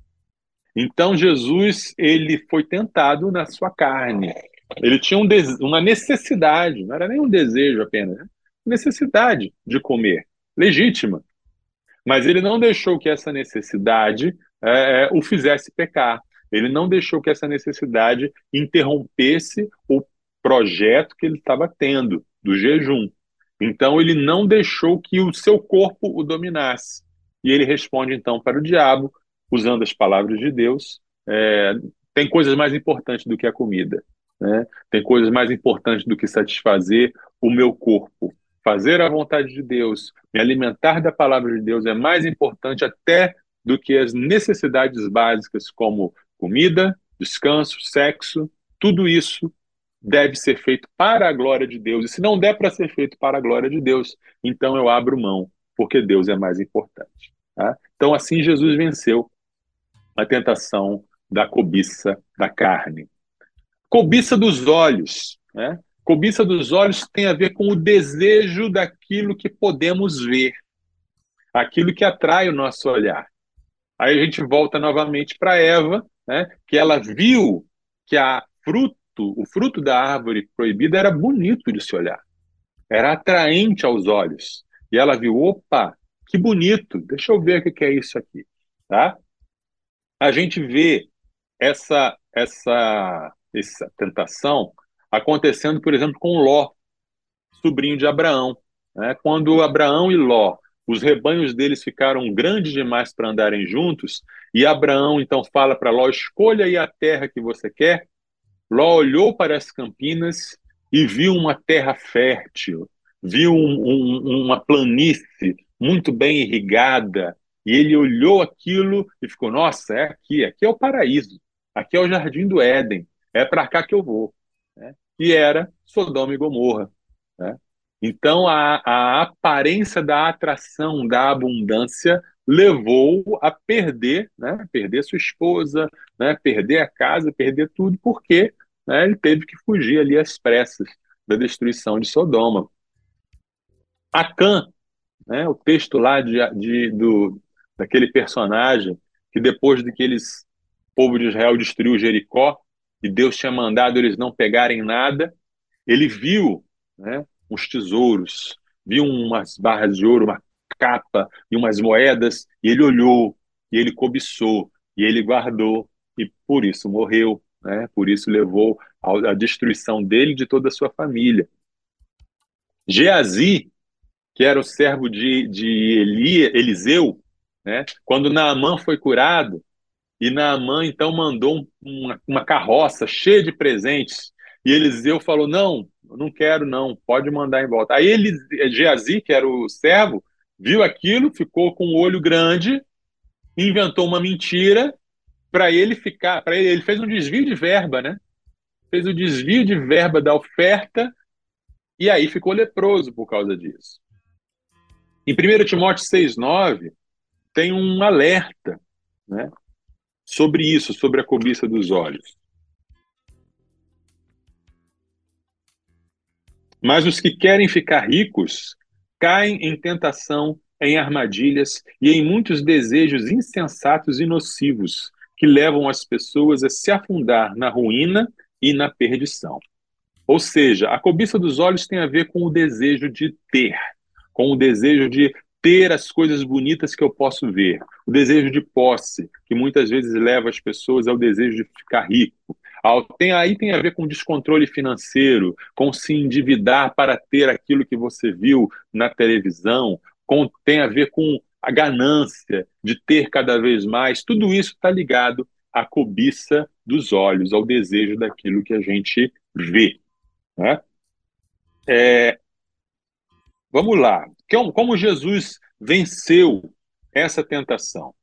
Então Jesus ele foi tentado na sua carne. Ele tinha um uma necessidade, não era nem um desejo apenas, né? necessidade de comer, legítima. Mas ele não deixou que essa necessidade é, o fizesse pecar. Ele não deixou que essa necessidade interrompesse o projeto que ele estava tendo do jejum. Então ele não deixou que o seu corpo o dominasse. E ele responde então para o diabo, usando as palavras de Deus: é, tem coisas mais importantes do que a comida, né? tem coisas mais importantes do que satisfazer o meu corpo. Fazer a vontade de Deus, me alimentar da palavra de Deus é mais importante até do que as necessidades básicas como comida, descanso, sexo, tudo isso deve ser feito para a glória de Deus. E se não der para ser feito para a glória de Deus, então eu abro mão, porque Deus é mais importante. Tá? Então, assim, Jesus venceu a tentação da cobiça da carne. Cobiça dos olhos. Né? Cobiça dos olhos tem a ver com o desejo daquilo que podemos ver, aquilo que atrai o nosso olhar. Aí a gente volta novamente para Eva, né, que ela viu que a fruto, o fruto da árvore proibida era bonito de se olhar, era atraente aos olhos. E ela viu, opa, que bonito, deixa eu ver o que é isso aqui, tá? A gente vê essa essa essa tentação acontecendo, por exemplo, com Ló, sobrinho de Abraão, né? Quando Abraão e Ló os rebanhos deles ficaram grandes demais para andarem juntos, e Abraão então fala para Ló: escolha aí a terra que você quer. Ló olhou para as campinas e viu uma terra fértil, viu um, um, uma planície muito bem irrigada, e ele olhou aquilo e ficou: nossa, é aqui, aqui é o paraíso, aqui é o jardim do Éden, é para cá que eu vou. Né? E era Sodoma e Gomorra. Né? Então, a, a aparência da atração, da abundância, levou a perder, né, perder sua esposa, né, perder a casa, perder tudo, porque né, ele teve que fugir ali às pressas da destruição de Sodoma. Acã, né, o texto lá de, de, do, daquele personagem que depois de que eles, o povo de Israel destruiu Jericó, e Deus tinha mandado eles não pegarem nada, ele viu né, uns tesouros, viu umas barras de ouro, uma capa e umas moedas, e ele olhou, e ele cobiçou, e ele guardou, e por isso morreu, né? por isso levou à destruição dele e de toda a sua família. Geazi, que era o servo de, de Eli, Eliseu, né? quando Naamã foi curado, e Naamã então mandou uma, uma carroça cheia de presentes, e Eliseu falou: Não, não quero, não, pode mandar em volta. Aí ele, Geazi, que era o servo, viu aquilo, ficou com o olho grande, inventou uma mentira para ele ficar. para ele, ele fez um desvio de verba, né? Fez o um desvio de verba da oferta e aí ficou leproso por causa disso. Em 1 Timóteo 6,9, tem um alerta né, sobre isso, sobre a cobiça dos olhos. Mas os que querem ficar ricos caem em tentação, em armadilhas e em muitos desejos insensatos e nocivos que levam as pessoas a se afundar na ruína e na perdição. Ou seja, a cobiça dos olhos tem a ver com o desejo de ter, com o desejo de ter as coisas bonitas que eu posso ver, o desejo de posse, que muitas vezes leva as pessoas ao desejo de ficar rico. Tem, aí tem a ver com descontrole financeiro, com se endividar para ter aquilo que você viu na televisão, com, tem a ver com a ganância de ter cada vez mais. Tudo isso está ligado à cobiça dos olhos, ao desejo daquilo que a gente vê. Né? É, vamos lá. Como Jesus venceu essa tentação?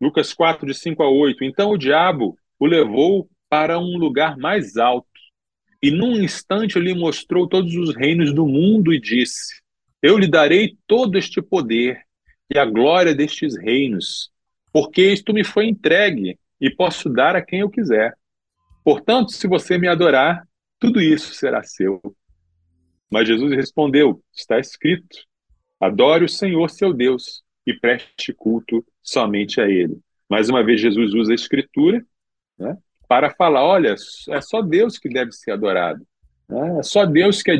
Lucas 4, de 5 a 8. Então o diabo o levou para um lugar mais alto e num instante lhe mostrou todos os reinos do mundo e disse: Eu lhe darei todo este poder e a glória destes reinos, porque isto me foi entregue e posso dar a quem eu quiser. Portanto, se você me adorar, tudo isso será seu. Mas Jesus respondeu: Está escrito: Adore o Senhor seu Deus e preste culto somente a Ele. Mais uma vez, Jesus usa a Escritura né, para falar: olha, é só Deus que deve ser adorado. Né? É só Deus que é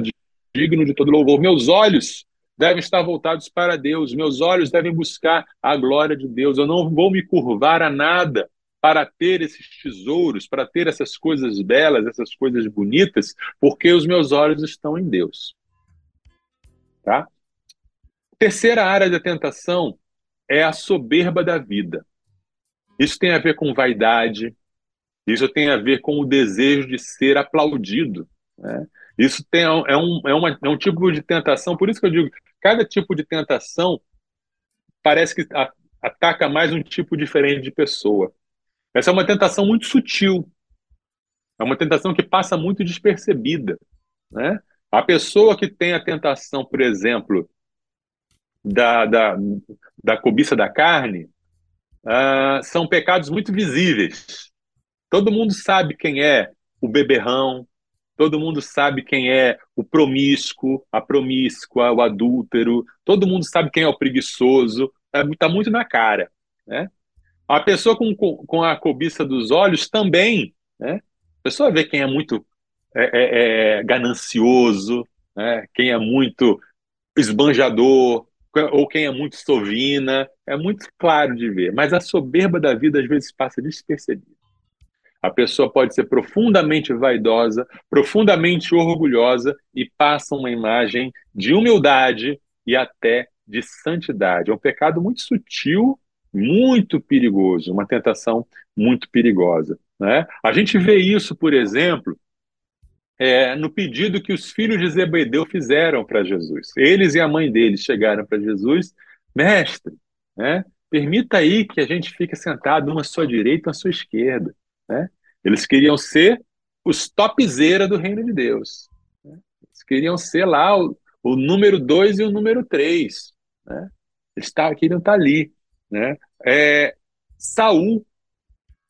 digno de todo louvor. Meus olhos devem estar voltados para Deus, meus olhos devem buscar a glória de Deus. Eu não vou me curvar a nada para ter esses tesouros, para ter essas coisas belas, essas coisas bonitas, porque os meus olhos estão em Deus. Tá? Terceira área da tentação é a soberba da vida. Isso tem a ver com vaidade, isso tem a ver com o desejo de ser aplaudido. Né? Isso tem, é, um, é, uma, é um tipo de tentação, por isso que eu digo, cada tipo de tentação parece que ataca mais um tipo diferente de pessoa. Essa é uma tentação muito sutil. É uma tentação que passa muito despercebida. Né? A pessoa que tem a tentação, por exemplo, da, da, da cobiça da carne, uh, são pecados muito visíveis. Todo mundo sabe quem é o beberrão, todo mundo sabe quem é o promíscuo, a promíscua, o adúltero, todo mundo sabe quem é o preguiçoso, está é, muito na cara. Né? A pessoa com, com a cobiça dos olhos também, né? A pessoa vê quem é muito é, é, é, ganancioso, né? quem é muito esbanjador, ou quem é muito sovina, é muito claro de ver. Mas a soberba da vida às vezes passa despercebida. A pessoa pode ser profundamente vaidosa, profundamente orgulhosa e passa uma imagem de humildade e até de santidade. É um pecado muito sutil muito perigoso, uma tentação muito perigosa. Né? A gente vê isso, por exemplo, é, no pedido que os filhos de Zebedeu fizeram para Jesus. Eles e a mãe deles chegaram para Jesus, mestre, né? permita aí que a gente fique sentado uma à sua direita, uma à sua esquerda. Né? Eles queriam ser os topzera do reino de Deus. Né? Eles queriam ser lá o, o número dois e o número três. Né? Eles tá, queriam estar tá ali. Né? É, Saul,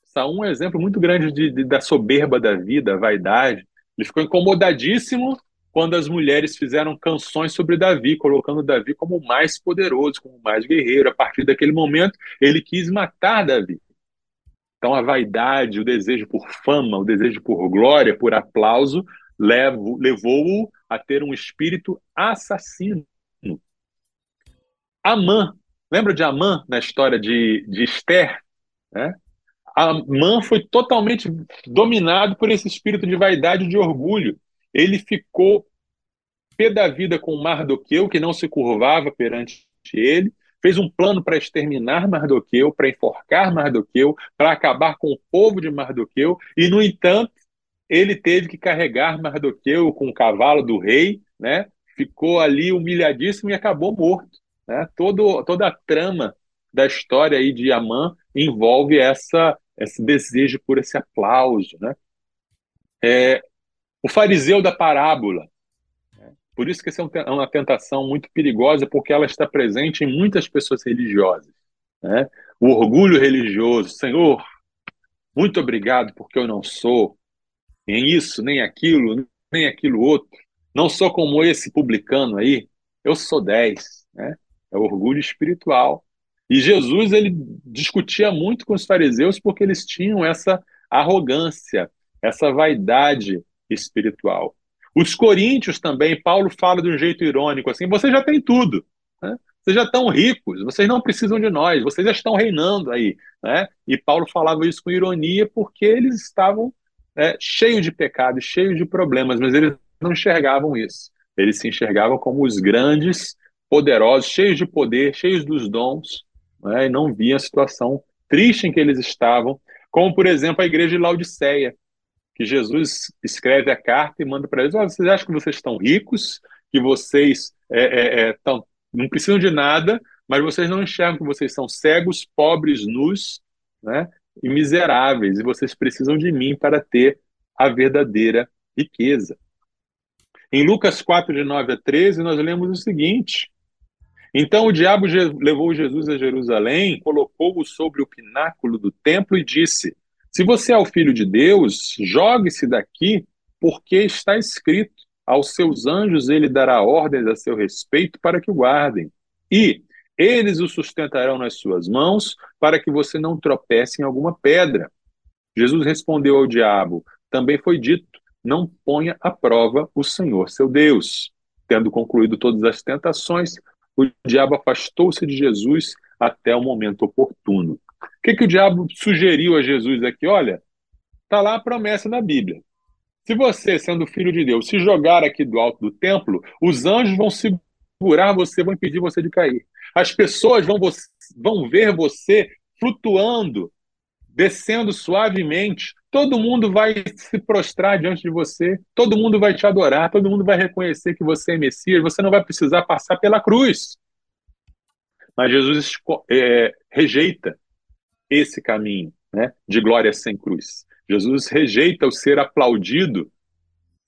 Saul é um exemplo muito grande de, de, da soberba da vida, vaidade. Ele ficou incomodadíssimo quando as mulheres fizeram canções sobre Davi, colocando Davi como o mais poderoso, como o mais guerreiro. A partir daquele momento, ele quis matar Davi. Então, a vaidade, o desejo por fama, o desejo por glória, por aplauso, levou-o a ter um espírito assassino. Amã Lembra de Amã na história de, de Esther? Né? Amã foi totalmente dominado por esse espírito de vaidade e de orgulho. Ele ficou pé da vida com Mardoqueu, que não se curvava perante ele, fez um plano para exterminar Mardoqueu, para enforcar Mardoqueu, para acabar com o povo de Mardoqueu, e, no entanto, ele teve que carregar Mardoqueu com o cavalo do rei, né? ficou ali humilhadíssimo e acabou morto. Né? Todo, toda a trama da história aí de Amã envolve essa, esse desejo por esse aplauso. Né? É, o fariseu da parábola. Por isso que essa é, é uma tentação muito perigosa, porque ela está presente em muitas pessoas religiosas. Né? O orgulho religioso. Senhor, muito obrigado porque eu não sou nem isso, nem aquilo, nem aquilo outro. Não sou como esse publicano aí, eu sou dez. Né? é o orgulho espiritual. E Jesus ele discutia muito com os fariseus porque eles tinham essa arrogância, essa vaidade espiritual. Os coríntios também, Paulo fala de um jeito irônico assim: vocês já têm tudo, né? vocês já estão ricos, vocês não precisam de nós, vocês já estão reinando aí. Né? E Paulo falava isso com ironia porque eles estavam é, cheios de pecados, cheios de problemas, mas eles não enxergavam isso. Eles se enxergavam como os grandes, poderosos, cheios de poder, cheios dos dons, né? e não viam a situação triste em que eles estavam, como, por exemplo, a igreja de Laodiceia, que Jesus escreve a carta e manda para eles: vocês acham que vocês estão ricos, que vocês é, é, é, tão, não precisam de nada, mas vocês não enxergam que vocês são cegos, pobres, nus né, e miseráveis, e vocês precisam de mim para ter a verdadeira riqueza. Em Lucas 4, de 9 a 13, nós lemos o seguinte: Então o diabo levou Jesus a Jerusalém, colocou-o sobre o pináculo do templo e disse: Se você é o filho de Deus, jogue-se daqui, porque está escrito: Aos seus anjos ele dará ordens a seu respeito para que o guardem. E eles o sustentarão nas suas mãos, para que você não tropece em alguma pedra. Jesus respondeu ao diabo: Também foi dito não ponha à prova o Senhor seu Deus. Tendo concluído todas as tentações, o diabo afastou-se de Jesus até o momento oportuno. O que, que o diabo sugeriu a Jesus aqui? Olha, está lá a promessa na Bíblia. Se você, sendo filho de Deus, se jogar aqui do alto do templo, os anjos vão segurar você, vão impedir você de cair. As pessoas vão, vão ver você flutuando, descendo suavemente todo mundo vai se prostrar diante de você, todo mundo vai te adorar, todo mundo vai reconhecer que você é Messias, você não vai precisar passar pela cruz. Mas Jesus é, rejeita esse caminho né, de glória sem cruz. Jesus rejeita o ser aplaudido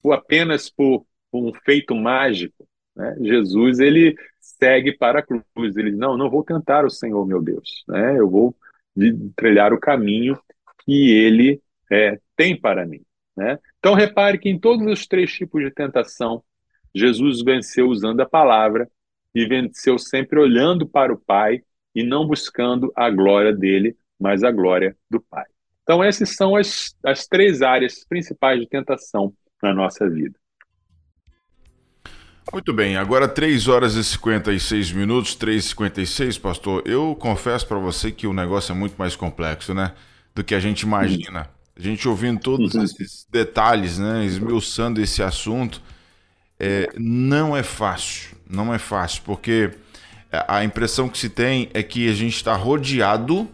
por apenas por, por um feito mágico. Né? Jesus ele segue para a cruz. Ele Não, não vou tentar o Senhor, meu Deus. Né? Eu vou trilhar o caminho que ele é, tem para mim. Né? Então, repare que em todos os três tipos de tentação, Jesus venceu usando a palavra e venceu sempre olhando para o Pai e não buscando a glória dele, mas a glória do Pai. Então, essas são as, as três áreas principais de tentação na nossa vida. Muito bem, agora 3 horas e 56 minutos, 3h56, pastor. Eu confesso para você que o negócio é muito mais complexo, né? Do que a gente imagina. A gente ouvindo todos uhum. esses detalhes, né, esmiuçando esse assunto, é, não é fácil. Não é fácil, porque a impressão que se tem é que a gente está rodeado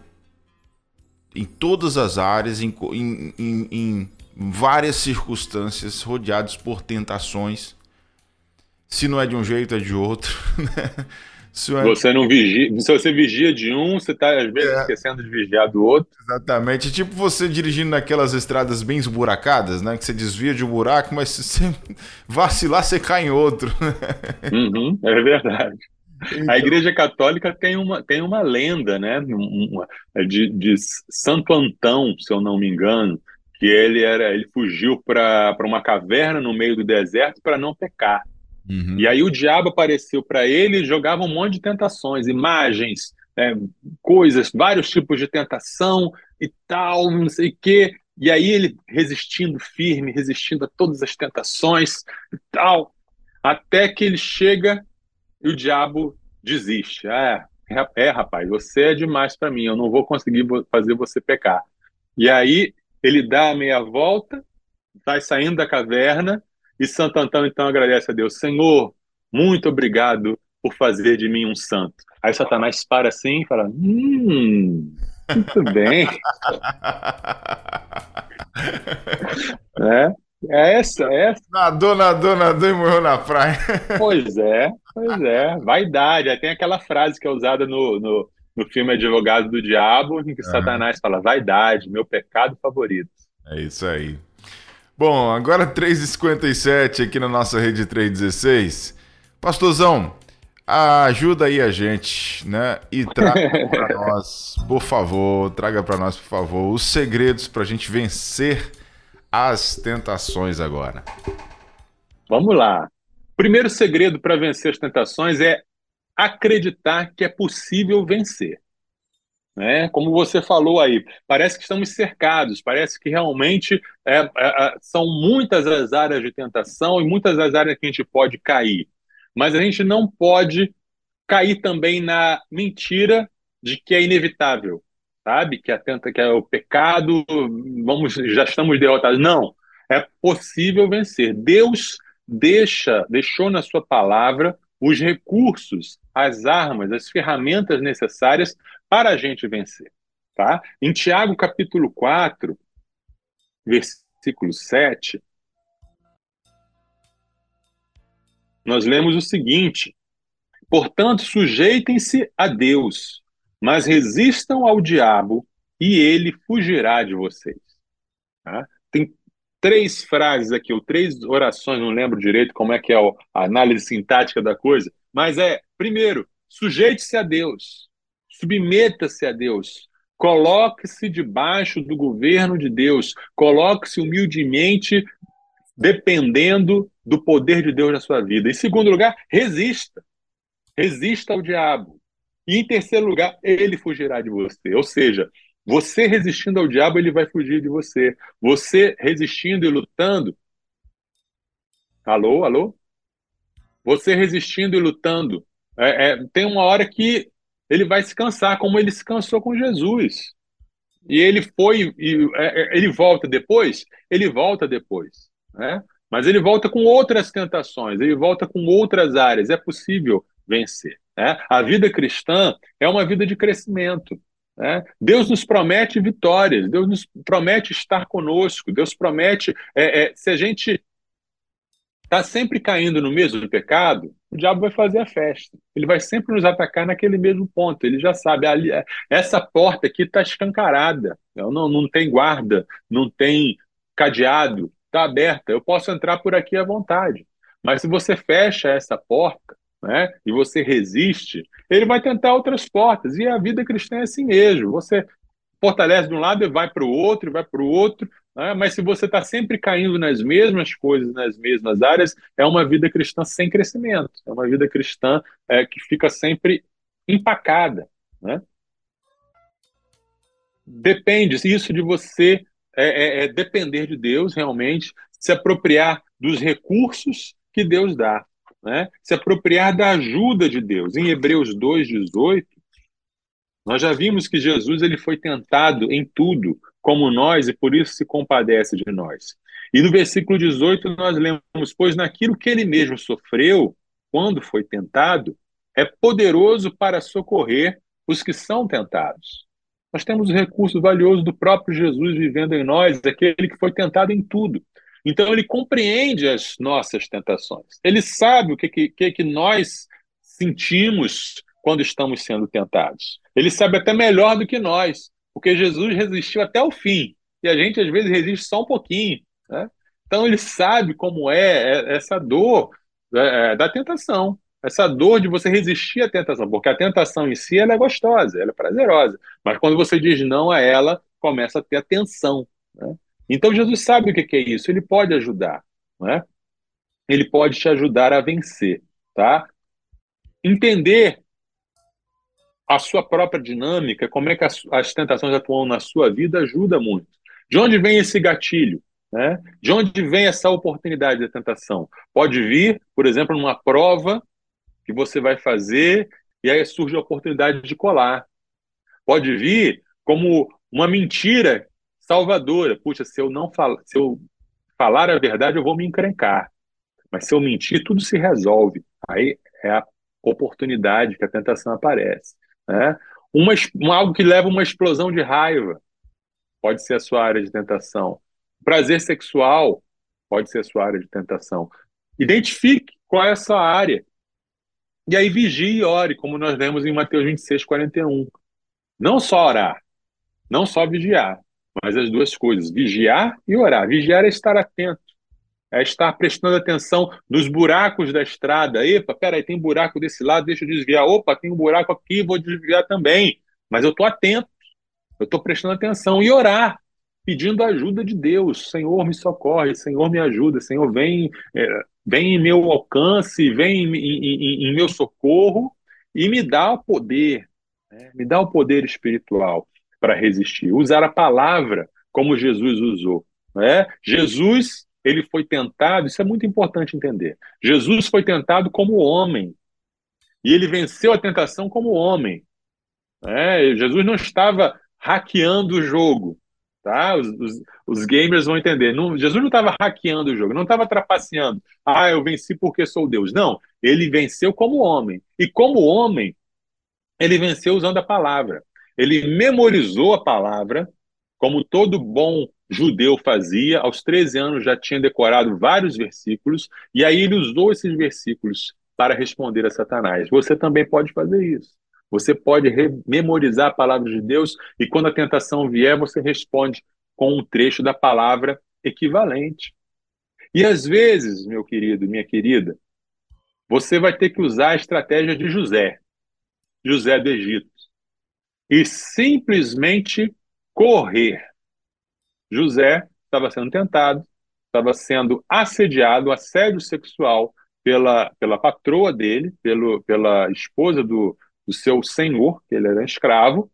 em todas as áreas, em, em, em, em várias circunstâncias, rodeados por tentações. Se não é de um jeito, é de outro. Né? É... Você não vigia. Se você vigia de um, você está às vezes é. esquecendo de vigiar do outro. Exatamente. Tipo você dirigindo naquelas estradas bem esburacadas, né? Que você desvia de um buraco, mas se você vacilar, você cai em outro. Uhum, é verdade. Então... A Igreja Católica tem uma, tem uma lenda, né? Uma, de, de Santo Antão, se eu não me engano, que ele era, ele fugiu para uma caverna no meio do deserto para não pecar. Uhum. E aí o diabo apareceu para ele e jogava um monte de tentações, imagens, é, coisas, vários tipos de tentação e tal, não sei o quê. E aí ele resistindo firme, resistindo a todas as tentações e tal, até que ele chega e o diabo desiste. É, é, é rapaz, você é demais para mim, eu não vou conseguir fazer você pecar. E aí ele dá a meia volta, vai saindo da caverna e Santo Antão então agradece a Deus: Senhor, muito obrigado por fazer de mim um santo. Aí Satanás para assim e fala: Hum, muito bem. é, é essa, é essa. Nadou, nadou, nadou e morreu na praia. pois é, pois é. Vaidade. Aí tem aquela frase que é usada no, no, no filme Advogado do Diabo, em que uhum. Satanás fala: vaidade, meu pecado favorito. É isso aí. Bom, agora 3h57 aqui na nossa rede 316. Pastorzão, ajuda aí a gente, né? E traga para nós, por favor, traga para nós, por favor, os segredos para a gente vencer as tentações agora. Vamos lá. Primeiro segredo para vencer as tentações é acreditar que é possível vencer. Né? Como você falou aí, parece que estamos cercados, parece que realmente é, é, é, são muitas as áreas de tentação e muitas as áreas que a gente pode cair. Mas a gente não pode cair também na mentira de que é inevitável, sabe? Que atenta que é o pecado, vamos, já estamos derrotados. Não, é possível vencer. Deus deixa, deixou na sua palavra os recursos, as armas, as ferramentas necessárias para a gente vencer. Tá? Em Tiago capítulo 4, versículo 7, nós lemos o seguinte: Portanto, sujeitem-se a Deus, mas resistam ao diabo e ele fugirá de vocês. Tá? Tem três frases aqui, ou três orações, não lembro direito como é que é a análise sintática da coisa, mas é, primeiro, sujeite-se a Deus, submeta-se a Deus, coloque-se debaixo do governo de Deus, coloque-se humildemente dependendo do poder de Deus na sua vida. Em segundo lugar, resista. Resista ao diabo. E em terceiro lugar, ele fugirá de você. Ou seja, você resistindo ao diabo, ele vai fugir de você. Você resistindo e lutando. Alô, alô? Você resistindo e lutando. É, é, tem uma hora que ele vai se cansar, como ele se cansou com Jesus. E ele foi, e, é, é ele volta depois? Ele volta depois. Né? Mas ele volta com outras tentações, ele volta com outras áreas. É possível vencer. Né? A vida cristã é uma vida de crescimento. Né? Deus nos promete vitórias, Deus nos promete estar conosco, Deus promete. É, é, se a gente está sempre caindo no mesmo pecado, o diabo vai fazer a festa. Ele vai sempre nos atacar naquele mesmo ponto. Ele já sabe, ali, essa porta aqui está escancarada, não, não tem guarda, não tem cadeado, está aberta. Eu posso entrar por aqui à vontade. Mas se você fecha essa porta, né, e você resiste, ele vai tentar outras portas. E a vida cristã é assim mesmo. Você fortalece de um lado e vai para o outro, vai para o outro. Né? Mas se você está sempre caindo nas mesmas coisas, nas mesmas áreas, é uma vida cristã sem crescimento. É uma vida cristã é, que fica sempre empacada. Né? Depende isso de você é, é, é depender de Deus realmente, se apropriar dos recursos que Deus dá né? se apropriar da ajuda de Deus. Em Hebreus 2,18, nós já vimos que Jesus ele foi tentado em tudo, como nós, e por isso se compadece de nós. E no versículo 18 nós lemos: Pois naquilo que ele mesmo sofreu, quando foi tentado, é poderoso para socorrer os que são tentados. Nós temos o recurso valioso do próprio Jesus vivendo em nós, aquele que foi tentado em tudo. Então ele compreende as nossas tentações. Ele sabe o que, que, que nós sentimos quando estamos sendo tentados. Ele sabe até melhor do que nós, porque Jesus resistiu até o fim. E a gente, às vezes, resiste só um pouquinho. Né? Então, ele sabe como é, é essa dor é, é, da tentação. Essa dor de você resistir à tentação. Porque a tentação em si ela é gostosa, ela é prazerosa. Mas quando você diz não a ela, começa a ter a tensão. Né? Então Jesus sabe o que é isso, ele pode ajudar, não é? Ele pode te ajudar a vencer, tá? Entender a sua própria dinâmica, como é que as, as tentações atuam na sua vida, ajuda muito. De onde vem esse gatilho? Né? De onde vem essa oportunidade da tentação? Pode vir, por exemplo, numa prova que você vai fazer e aí surge a oportunidade de colar. Pode vir como uma mentira salvadora. Puxa, se eu não falar, se eu falar a verdade, eu vou me encrencar. Mas se eu mentir, tudo se resolve. Aí é a oportunidade que a tentação aparece. Né? Uma, algo que leva a uma explosão de raiva pode ser a sua área de tentação. Prazer sexual pode ser a sua área de tentação. Identifique qual é a sua área. E aí vigie e ore, como nós lemos em Mateus 26, 41. Não só orar, não só vigiar, mas as duas coisas, vigiar e orar. Vigiar é estar atento, é estar prestando atenção nos buracos da estrada. Epa, peraí, tem buraco desse lado, deixa eu desviar. Opa, tem um buraco aqui, vou desviar também. Mas eu estou atento, eu estou prestando atenção. E orar, pedindo a ajuda de Deus. Senhor, me socorre, Senhor, me ajuda, Senhor, vem, é, vem em meu alcance, vem em, em, em, em meu socorro e me dá o poder, Né? Me dá o poder espiritual para resistir. Usar a palavra como Jesus usou. Né? Jesus ele foi tentado, isso é muito importante entender. Jesus foi tentado como homem. E ele venceu a tentação como homem. É, Jesus não estava hackeando o jogo. Tá? Os, os, os gamers vão entender. Não, Jesus não estava hackeando o jogo, não estava trapaceando. Ah, eu venci porque sou Deus. Não, ele venceu como homem. E como homem, ele venceu usando a palavra. Ele memorizou a palavra, como todo bom judeu fazia. Aos 13 anos já tinha decorado vários versículos, e aí ele usou esses versículos para responder a Satanás. Você também pode fazer isso. Você pode memorizar a palavra de Deus e quando a tentação vier, você responde com um trecho da palavra equivalente. E às vezes, meu querido, minha querida, você vai ter que usar a estratégia de José, José do Egito, e simplesmente correr. José estava sendo tentado, estava sendo assediado, assédio sexual pela, pela patroa dele, pelo, pela esposa do, do seu senhor, que ele era escravo,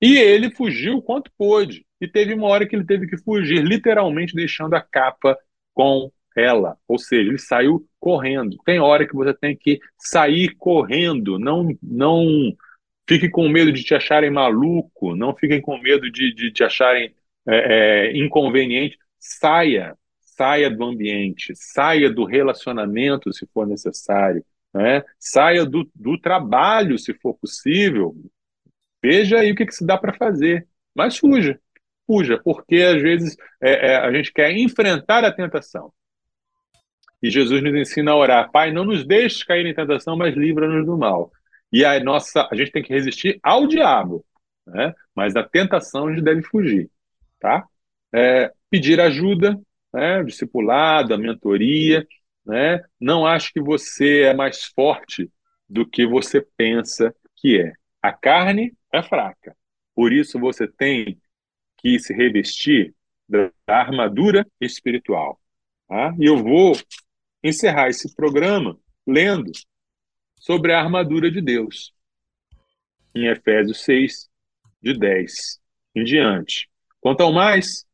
e ele fugiu quanto pôde. E teve uma hora que ele teve que fugir, literalmente deixando a capa com ela. Ou seja, ele saiu correndo. Tem hora que você tem que sair correndo, não não fique com medo de te acharem maluco, não fiquem com medo de, de te acharem é, é, inconveniente. Saia, saia do ambiente, saia do relacionamento se for necessário, né? Saia do, do trabalho, se for possível. Veja aí o que, que se dá para fazer. Mas fuja, fuja, porque às vezes é, é, a gente quer enfrentar a tentação. E Jesus nos ensina a orar: Pai, não nos deixes cair em tentação, mas livra-nos do mal. E a nossa, a gente tem que resistir ao diabo, né? mas da tentação a gente deve fugir. Tá? É, pedir ajuda, né? discipulado, a mentoria, né? Não acho que você é mais forte do que você pensa que é. A carne é fraca. Por isso você tem que se revestir da armadura espiritual. Tá? E eu vou encerrar esse programa lendo sobre a armadura de Deus, em Efésios 6, de 10 em diante. Quanto ao mais,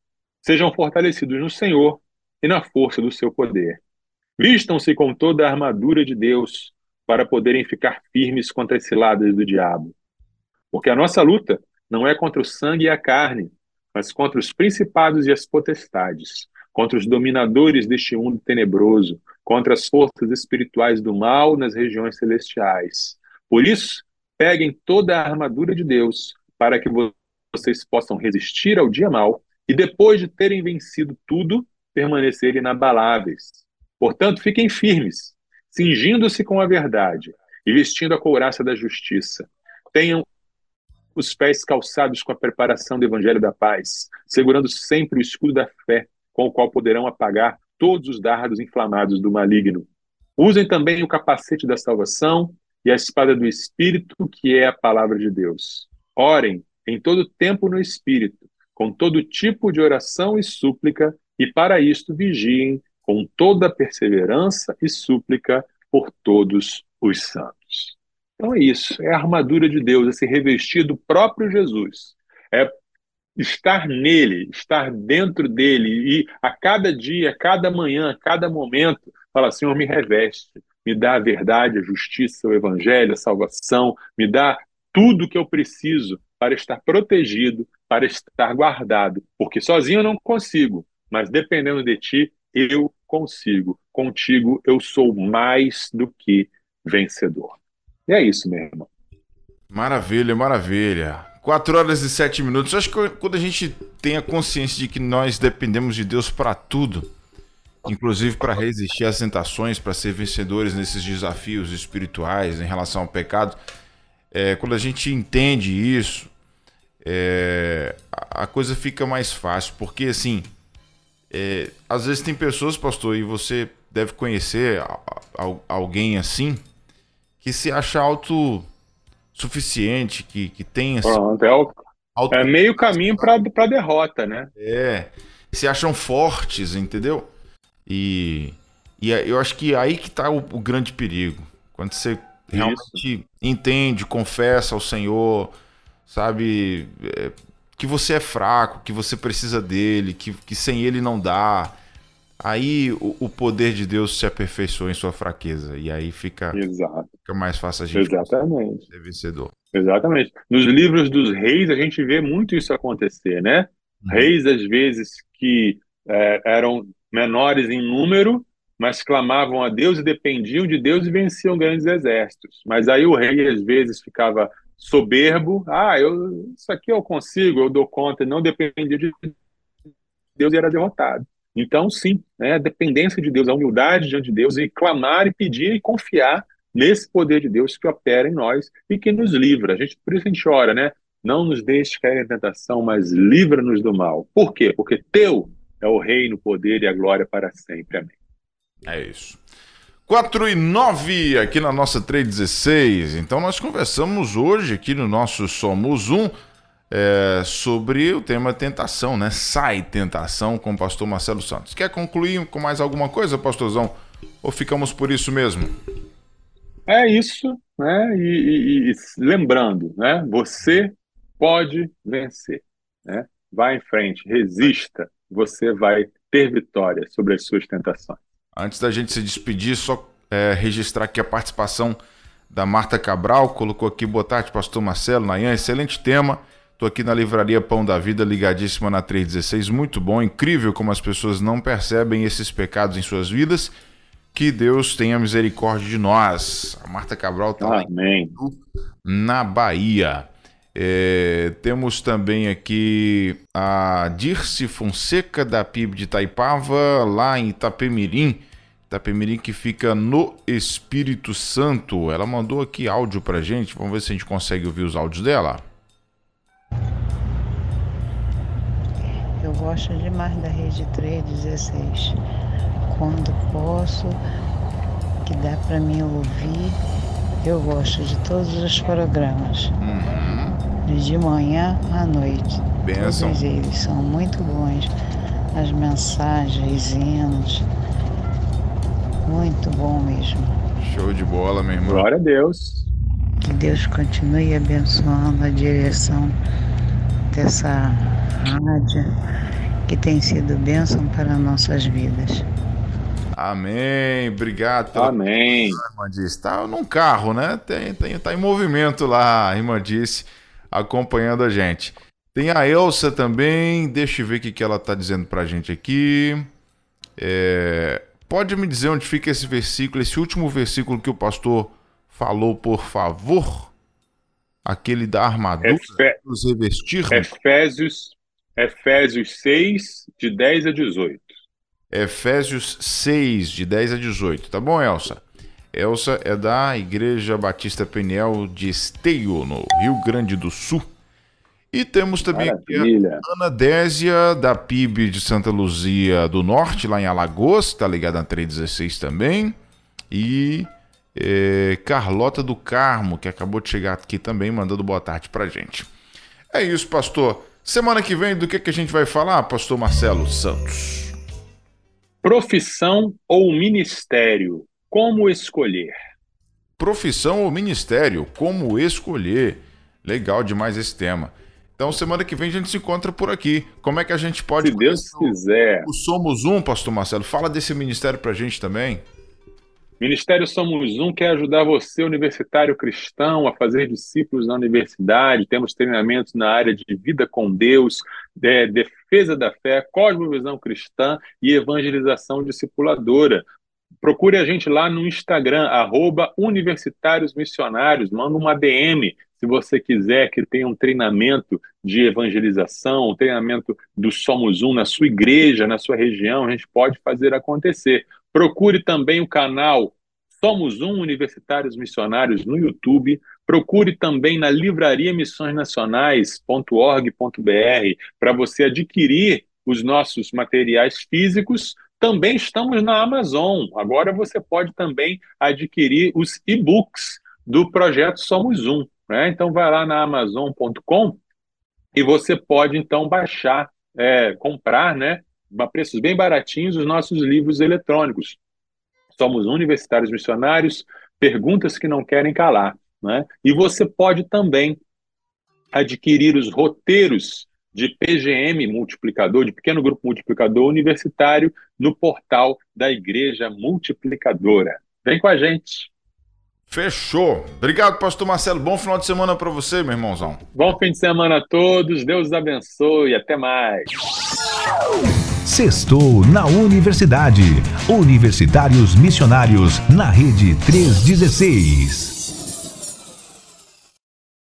sejam fortalecidos no Senhor e na força do seu poder. Vistam-se com toda a armadura de Deus para poderem ficar firmes contra as ciladas do diabo. Porque a nossa luta não é contra o sangue e a carne, mas contra os principados e as potestades, contra os dominadores deste mundo tenebroso, contra as forças espirituais do mal nas regiões celestiais. Por isso, peguem toda a armadura de Deus para que vocês possam resistir ao dia mal e, depois de terem vencido tudo, permanecerem inabaláveis Portanto, fiquem firmes, cingindo-se com a verdade e vestindo a couraça da justiça. Tenham os pés calçados com a preparação do evangelho da paz, segurando sempre o escudo da fé, com o qual poderão apagar todos os dardos inflamados do maligno. Usem também o capacete da salvação e a espada do Espírito, que é a palavra de Deus. Orem em todo tempo no Espírito, com todo tipo de oração e súplica, e para isto vigiem com toda perseverança e súplica por todos os santos. Então é isso, é a armadura de Deus, é se revestir do próprio Jesus. É estar nele, estar dentro dele e a cada dia, a cada manhã, a cada momento, fala: Senhor, me reveste, me dá a verdade, a justiça, o evangelho, a salvação, me dá tudo que eu preciso para estar protegido, para estar guardado, porque sozinho eu não consigo, mas dependendo de ti, eu consigo. Contigo eu sou mais do que vencedor. E é isso, meu irmão. Maravilha, maravilha. 4 horas e 7 minutos. Eu acho que quando a gente tem a consciência de que nós dependemos de Deus para tudo, inclusive para resistir às tentações, para ser vencedores nesses desafios espirituais em relação ao pecado, é, quando a gente entende isso, é, a coisa fica mais fácil, porque assim, é, às vezes tem pessoas, pastor, e você deve conhecer alguém assim, que se acha autossuficiente, que, que. Assim, Pronto, é, o, auto... é meio caminho para derrota, né? É. Se acham fortes, entendeu? E, e eu acho que aí que está o, o grande perigo. Quando você realmente Isso. entende, confessa ao Senhor, sabe, é, que você é fraco, que você precisa dele, que, que sem ele não dá. Aí o, o poder de Deus se aperfeiçoa em sua fraqueza. E aí fica, fica mais fácil a gente Exatamente. ser vencedor. Exatamente. Nos livros dos reis, a gente vê muito isso acontecer, né? Uhum. Reis, às vezes, que é, eram menores em número, mas clamavam a Deus e dependiam de Deus e venciam grandes exércitos. Mas aí o rei, às vezes, ficava soberbo. Ah, eu, isso aqui eu consigo, eu dou conta, não dependia de Deus e era derrotado. Então, sim, né, a dependência de Deus, a humildade diante de Deus e clamar e pedir e confiar nesse poder de Deus que opera em nós e que nos livra. A gente, por isso a gente ora, né? Não nos deixe cair em tentação, mas livra-nos do mal. Por quê? Porque teu é o reino, o poder e a glória para sempre. Amém. É isso. 4 e 9 aqui na nossa 316. Então nós conversamos hoje aqui no nosso Somos Um é, sobre o tema tentação, né? Sai tentação com o pastor Marcelo Santos. Quer concluir com mais alguma coisa, pastorzão? Ou ficamos por isso mesmo? É isso, né? E, e, e lembrando, né? Você pode vencer, né? Vá em frente, resista, você vai ter vitória sobre as suas tentações. Antes da gente se despedir, só é, registrar aqui a participação da Marta Cabral, colocou aqui, boa tarde, pastor Marcelo, Nayan, excelente tema. Estou aqui na livraria Pão da Vida, ligadíssima na 316, muito bom, incrível como as pessoas não percebem esses pecados em suas vidas. Que Deus tenha misericórdia de nós. A Marta Cabral está na Bahia. É, temos também aqui a Dirce Fonseca, da PIB de Itaipava, lá em Itapemirim. Itapemirim que fica no Espírito Santo. Ela mandou aqui áudio pra gente. Vamos ver se a gente consegue ouvir os áudios dela. Eu gosto demais da Rede 316. Quando posso, que dá para mim ouvir, eu gosto de todos os programas. Uhum de manhã à noite. Benção. Todos eles são muito bons. As mensagens, hinos. Muito bom mesmo. Show de bola, meu irmão. Glória a Deus. Que Deus continue abençoando a direção dessa rádio que tem sido bênção para nossas vidas. Amém. Obrigado. Pela... Amém. Irmã disse, tá num carro, né? Tem, tem, tá em movimento lá, a irmã disse acompanhando a gente. Tem a Elsa também, deixa eu ver o que, que ela está dizendo para a gente aqui. É... Pode me dizer onde fica esse versículo, esse último versículo que o pastor falou, por favor? Aquele da armadura, Efe... nos revestir? Efésios, Efésios 6, de 10 a 18. Efésios 6, de 10 a 18. Tá bom, Elsa? Elsa é da Igreja Batista Peniel de Esteio, no Rio Grande do Sul. E temos também Maravilha. a Ana Désia, da PIB de Santa Luzia do Norte, lá em Alagoas, está ligada na 316 também. E é, Carlota do Carmo, que acabou de chegar aqui também, mandando boa tarde pra gente. É isso, pastor. Semana que vem, do que, que a gente vai falar, pastor Marcelo Santos? Profissão ou ministério? Como escolher? Profissão ou ministério? Como escolher? Legal demais esse tema. Então, semana que vem a gente se encontra por aqui. Como é que a gente pode. Se Deus quiser. O Somos Um, Pastor Marcelo. Fala desse ministério pra gente também. Ministério Somos Um quer ajudar você, universitário cristão, a fazer discípulos na universidade. Temos treinamentos na área de vida com Deus, de defesa da fé, cosmovisão cristã e evangelização discipuladora. Procure a gente lá no Instagram, arroba Universitários Missionários, manda uma DM se você quiser que tenha um treinamento de evangelização, um treinamento do Somos Um na sua igreja, na sua região, a gente pode fazer acontecer. Procure também o canal Somos Um Universitários Missionários no YouTube. Procure também na livraria Missões Nacionais.org.br para você adquirir os nossos materiais físicos também estamos na Amazon. Agora você pode também adquirir os e-books do projeto Somos Um. Né? Então vai lá na Amazon.com e você pode então baixar, é, comprar, né, a preços bem baratinhos, os nossos livros eletrônicos. Somos universitários missionários, perguntas que não querem calar. Né? E você pode também adquirir os roteiros de PGM multiplicador, de pequeno grupo multiplicador universitário, no portal da Igreja Multiplicadora. Vem com a gente. Fechou. Obrigado, pastor Marcelo. Bom final de semana para você, meu irmãozão. Bom fim de semana a todos. Deus abençoe. Até mais. Sextou na Universidade. Universitários Missionários na Rede 316.